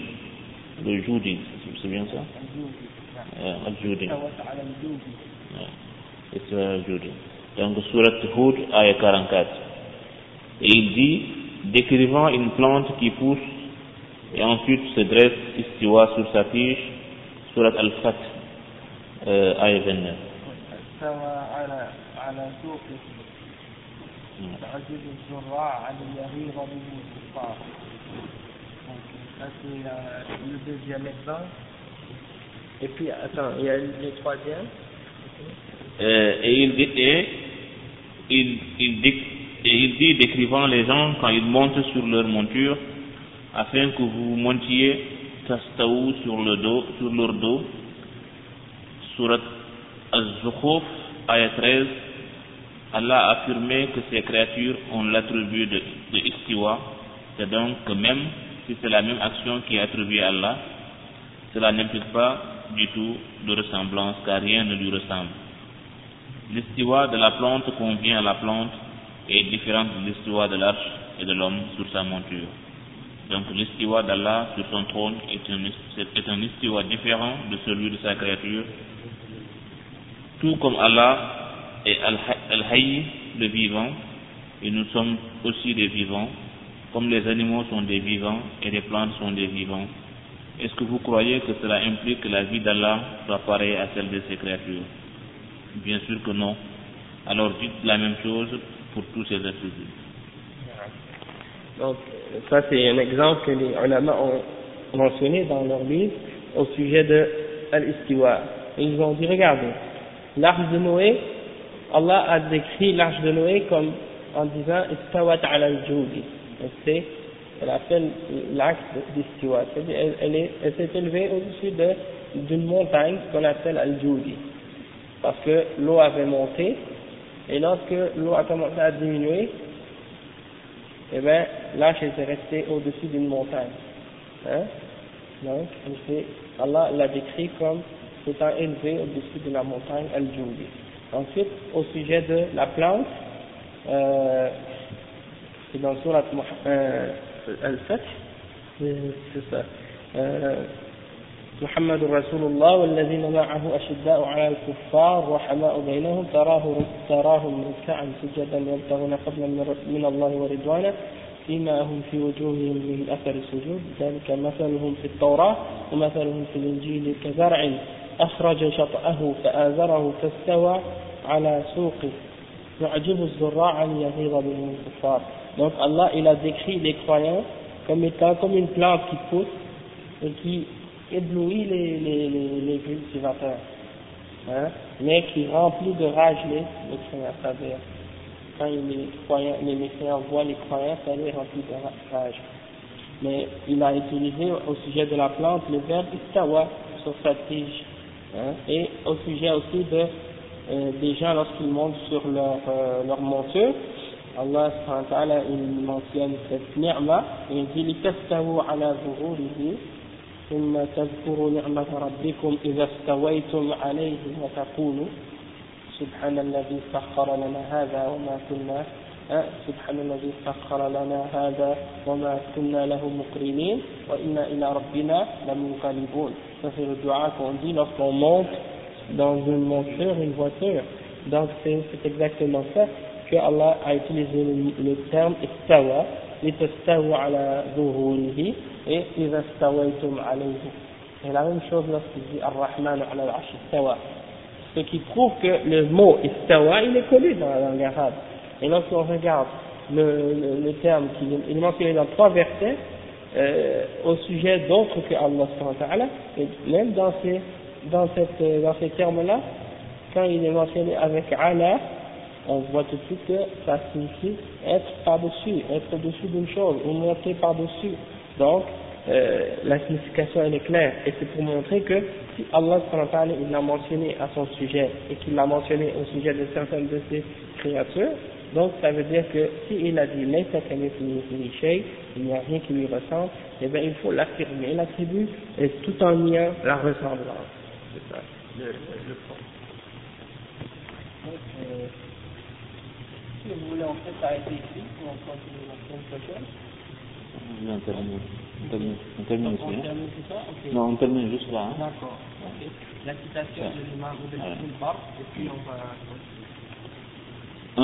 Le Joudi, c'est bien ça? Le Joudi. Le Joudi. Donc, surat Hud, ayah 44. Et il dit, décrivant une plante qui pousse et ensuite se dresse istiwa sur sa tige, surat Al-Fat, euh, ayah 29. تعجب الزراع عن اليغيظ به الكفار ça c'est euh, le deuxième exemple. Et puis, attends, il y a le troisième. Euh, et, il dit, et, il, il et il dit, décrivant les gens quand ils montent sur leur monture, afin que vous montiez tastaou sur le dos, sur leur dos, surat Az-Zukhruf, ayat 13, Allah a affirmé que ces créatures ont l'attribut de, de Istiwa, c'est donc que même si c'est la même action qui est attribuée à Allah, cela n'implique pas du tout de ressemblance car rien ne lui ressemble. L'histoire de la plante convient à la plante est différente de l'histoire de l'arche et de l'homme sur sa monture. Donc l'histoire d'Allah sur son trône est un, est histoire différent de celui de sa créature. Tout comme Allah est Al-Hayy, le vivant, et nous sommes aussi des vivants, comme les animaux sont des vivants et les plantes sont des vivants, est-ce que vous croyez que cela implique que la vie d'Allah soit pareille à celle de ses créatures? Bien sûr que non. Alors dites la même chose pour tous ces attributs. Donc, ça c'est un exemple que les ulama ont mentionné dans leur livre au sujet de Al-Istiwa. Ils ont dit, regardez, l'arche de Noé, Allah a décrit l'arche de Noé comme en disant « Istawat ala al-judi » c'est, l'axe d'Istiwa, elle, elle, elle s'est élevée au-dessus d'une montagne qu'on appelle Al-Judi, parce que l'eau avait monté, et lorsque l'eau a commencé à diminuer, eh bien, l'arche était restée au-dessus d'une montagne. Hein? Donc, Allah l'a décrit comme étant élevé au-dessus de la montagne Al-Judi. Ensuite, au sujet de la plante, euh, c'est dans surat Al-Fath, c'est ça. محمد رسول الله والذين معه أشداء على الكفار رحماء بينهم تراه تراهم ركعا سجدا يبتغون فضلا من الله ورضوانا فيما هم في وجوههم من أثر السجود. ذلك مثلهم في التوراة ومثلهم في الإنجيل كزرع أخرج شطأه فآزره فاستوى على سوقه. يعجب الزراع ليغيظ بهم الكفار. Donc Allah, il a décrit les croyants comme étant comme une plante qui pousse et qui éblouit les, les, les, cultivateurs, hein, mais qui remplit de rage les, les croyants, c'est-à-dire quand les, croyants, les mécréants voient les croyants, ça les remplit de rage. Mais il a utilisé au sujet de la plante le verbe istawa sur sa tige, hein, et au sujet aussi de, euh, des gens lorsqu'ils montent sur leur, euh, leur monture, Allah subhanahu wa ta'ala, il mentionne cette ni'ma, et il dit, ثم تذكروا نعمة ربكم إذا استويتم عليه وتقولوا سبحان الذي سخر لنا هذا وما كنا سبحان الذي سخر لنا هذا وما كنا له مقرنين وإنا إلى ربنا لمنقلبون. Ça c'est le dua qu'on dit lorsqu'on monte dans une monture, une voiture. Donc c'est exactement ça que Allah a utilisé le, terme istawa. لتستووا على ظهوره et إذا استويتم عليه c'est la même chose lorsqu'il dit Ar-Rahman ala al-Arsh istawa ce qui prouve que le mot istawa il est connu dans la langue arabe et lorsqu'on regarde le, le, le terme qui est mentionné dans trois versets euh, au sujet d'autres que Allah et même dans ces dans cette dans ces termes là quand il est mentionné avec ala on voit tout de suite que ça signifie être par-dessus, être au-dessus d'une chose, ou monter par-dessus. Donc, euh, la signification elle est claire, et c'est pour montrer que si Allah il l'a mentionné à son sujet, et qu'il l'a mentionné au sujet de certaines de ses créatures, donc ça veut dire que s'il a dit il n'y a rien qui lui ressemble, eh bien il faut l'affirmer, l'attribut, et tout en niant la ressemblance. C'est ça, le, le. Donc, euh, si vous voulez en fait arrêter ici, on continue la semaine prochaine. Non, on termine. On termine, on termine ici. On hein. termine tout ça Ok. Non, on termine juste là. Hein. D'accord. Ok. La citation de l'imam de Voilà. Bar, et puis on va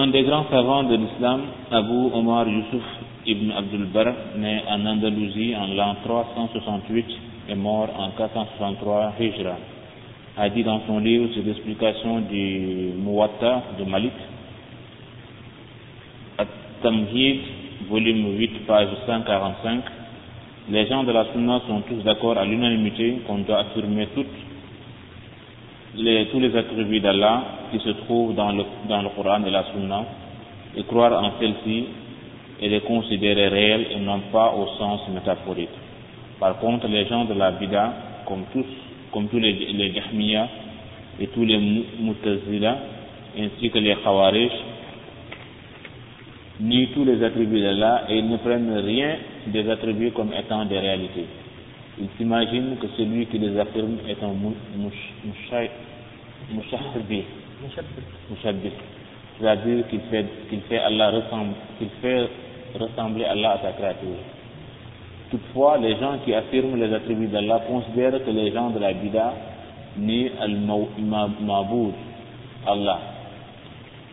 Un des grands savants de l'islam, Abu Omar Yusuf ibn Abdul Barr, né en Andalousie en l'an 368 et mort en 463 Hijra, a dit dans son livre sur l'explication du Muwatta de Malik, At-Tamhid, volume 8, page 145, les gens de la Sunna sont tous d'accord à l'unanimité qu'on doit affirmer toutes les, tous les attributs d'Allah qui se trouvent dans le, dans le Coran et la Sunna et croire en celles-ci et les considérer réelles et non pas au sens métaphorique. Par contre, les gens de la Bida, comme tous, comme tous les, les et tous les Mu- Mu'tazila, ainsi que les Khawarij, nient tous les attributs d'Allah et ils ne prennent rien des attributs comme étant des réalités. Ils s'imaginent que celui qui les affirme est un mouchabbi. c'est-à-dire qu'il fait, qu'il fait Allah ressembler Allah à sa créature. Toutefois, les gens qui affirment les attributs d'Allah considèrent que les gens de la Bida nient al-Maboud, Allah.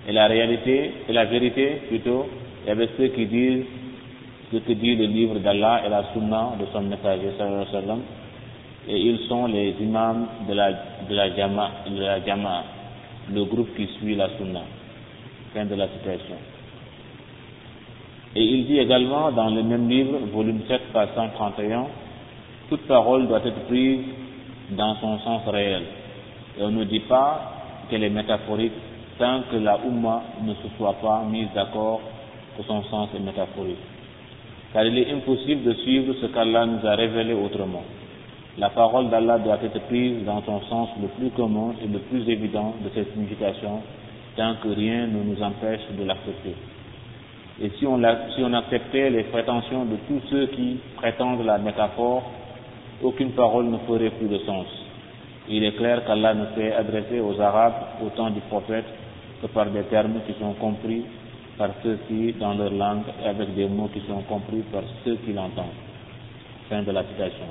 Et la réalité, et la vérité plutôt, il y ceux qui disent ce que dit le livre d'Allah et la sunna de son messager et ils sont les imams de la, de la Jama, de la le groupe qui suit la sunna. Fin de la citation. Et il dit également dans le même livre, volume 7, page 131, toute parole doit être prise dans son sens réel. Et on ne dit pas qu'elle est métaphorique tant que la Ummah ne se soit pas mise d'accord que son sens est métaphorique. Car il est impossible de suivre ce qu'Allah nous a révélé autrement. La parole d'Allah doit être prise dans son sens le plus commun et le plus évident de cette signification, tant que rien ne nous empêche de l'accepter. Et si on, si on acceptait les prétentions de tous ceux qui prétendent la métaphore, aucune parole ne ferait plus de sens. Il est clair qu'Allah ne s'est adressé aux Arabes au temps du prophète que par des termes qui sont compris par ceux-ci dans leur langue avec des mots qui sont compris par ceux qui l'entendent. Fin de la citation.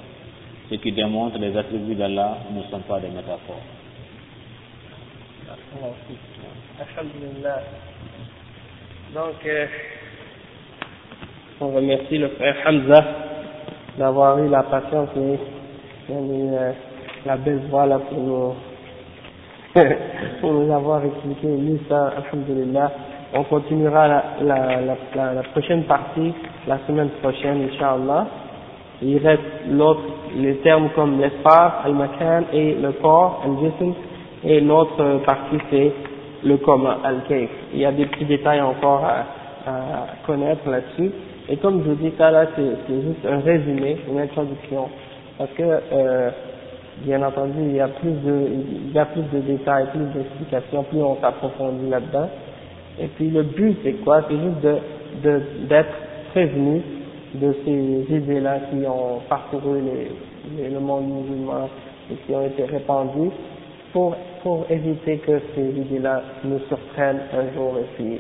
Ce qui démontre les attributs d'Allah ne sont pas des métaphores. Donc, euh, on remercie le frère Hamza d'avoir eu la patience et, et, euh, la belle voix là pour nous, pour nous avoir expliqué ça, alhamdulillah. On continuera la, la, la, la, prochaine partie la semaine prochaine, Inch'Allah. Il reste l'autre, les termes comme l'espace, al-makan et le corps, al-jism, et l'autre partie c'est le commun, al-kayf. Il y a des petits détails encore à, à connaître là-dessus. Et comme je vous dis, ça là, c'est juste un résumé, une introduction. Parce que, euh, bien entendu, il y a plus de, il y a plus de détails, plus d'explications, plus on s'approfondit là-dedans. Et puis le but, c'est quoi? C'est juste de d'être prévenu de ces idées-là qui ont parcouru le monde musulman et qui ont été répandues pour, pour éviter que ces idées-là nous surprennent un jour et puis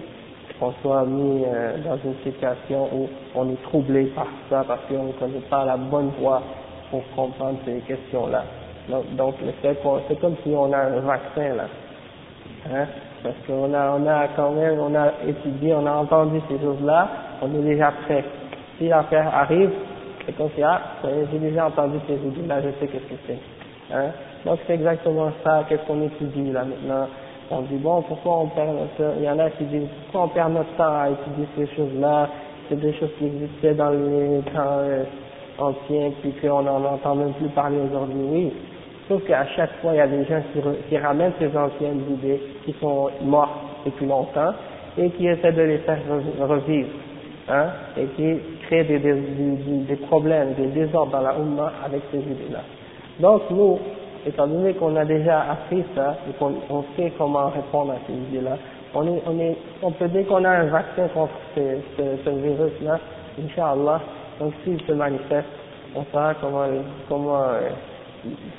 qu'on soit mis euh, dans une situation où on est troublé par ça parce qu'on ne connaît pas la bonne voie pour comprendre ces questions-là. Donc, c'est comme si on a un vaccin là. Hein? Parce qu'on a, on a quand même, on a étudié, on a entendu ces choses-là, on est déjà prêt. Si l'affaire arrive, c'est comme si, ah, j'ai déjà entendu ces idées-là, je sais qu'est-ce que c'est. Hein? Donc c'est exactement ça, qu'est-ce qu'on étudie là maintenant. On dit, bon, pourquoi on perd notre temps? Il y en a qui disent, pourquoi on perd notre temps à étudier ces choses-là? C'est des choses qui existaient dans les temps euh, anciens, puis qu'on n'en entend même plus parler aujourd'hui. Oui, Sauf qu'à chaque fois, il y a des gens qui, ramènent ces anciennes idées qui sont mortes depuis longtemps et qui essaient de les faire revivre, hein, et qui créent des, des, problèmes, des désordres dans la Ummah avec ces idées-là. Donc nous, étant donné qu'on a déjà appris ça et qu'on on sait comment répondre à ces idées-là, on, est, on, est, on peut dire qu'on a un vaccin contre ce, ce, ce virus-là, Inch'Allah, donc s'il se manifeste, on saura comment, comment euh,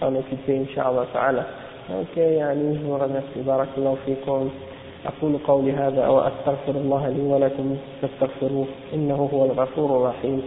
s'en occuper إن تعالى. أوكي يعني ورمسي بارك الله فيكم. أقول قولي هذا وأستغفر الله لي ولكم. فاستغفروه. إنه هو الغفور الرحيم.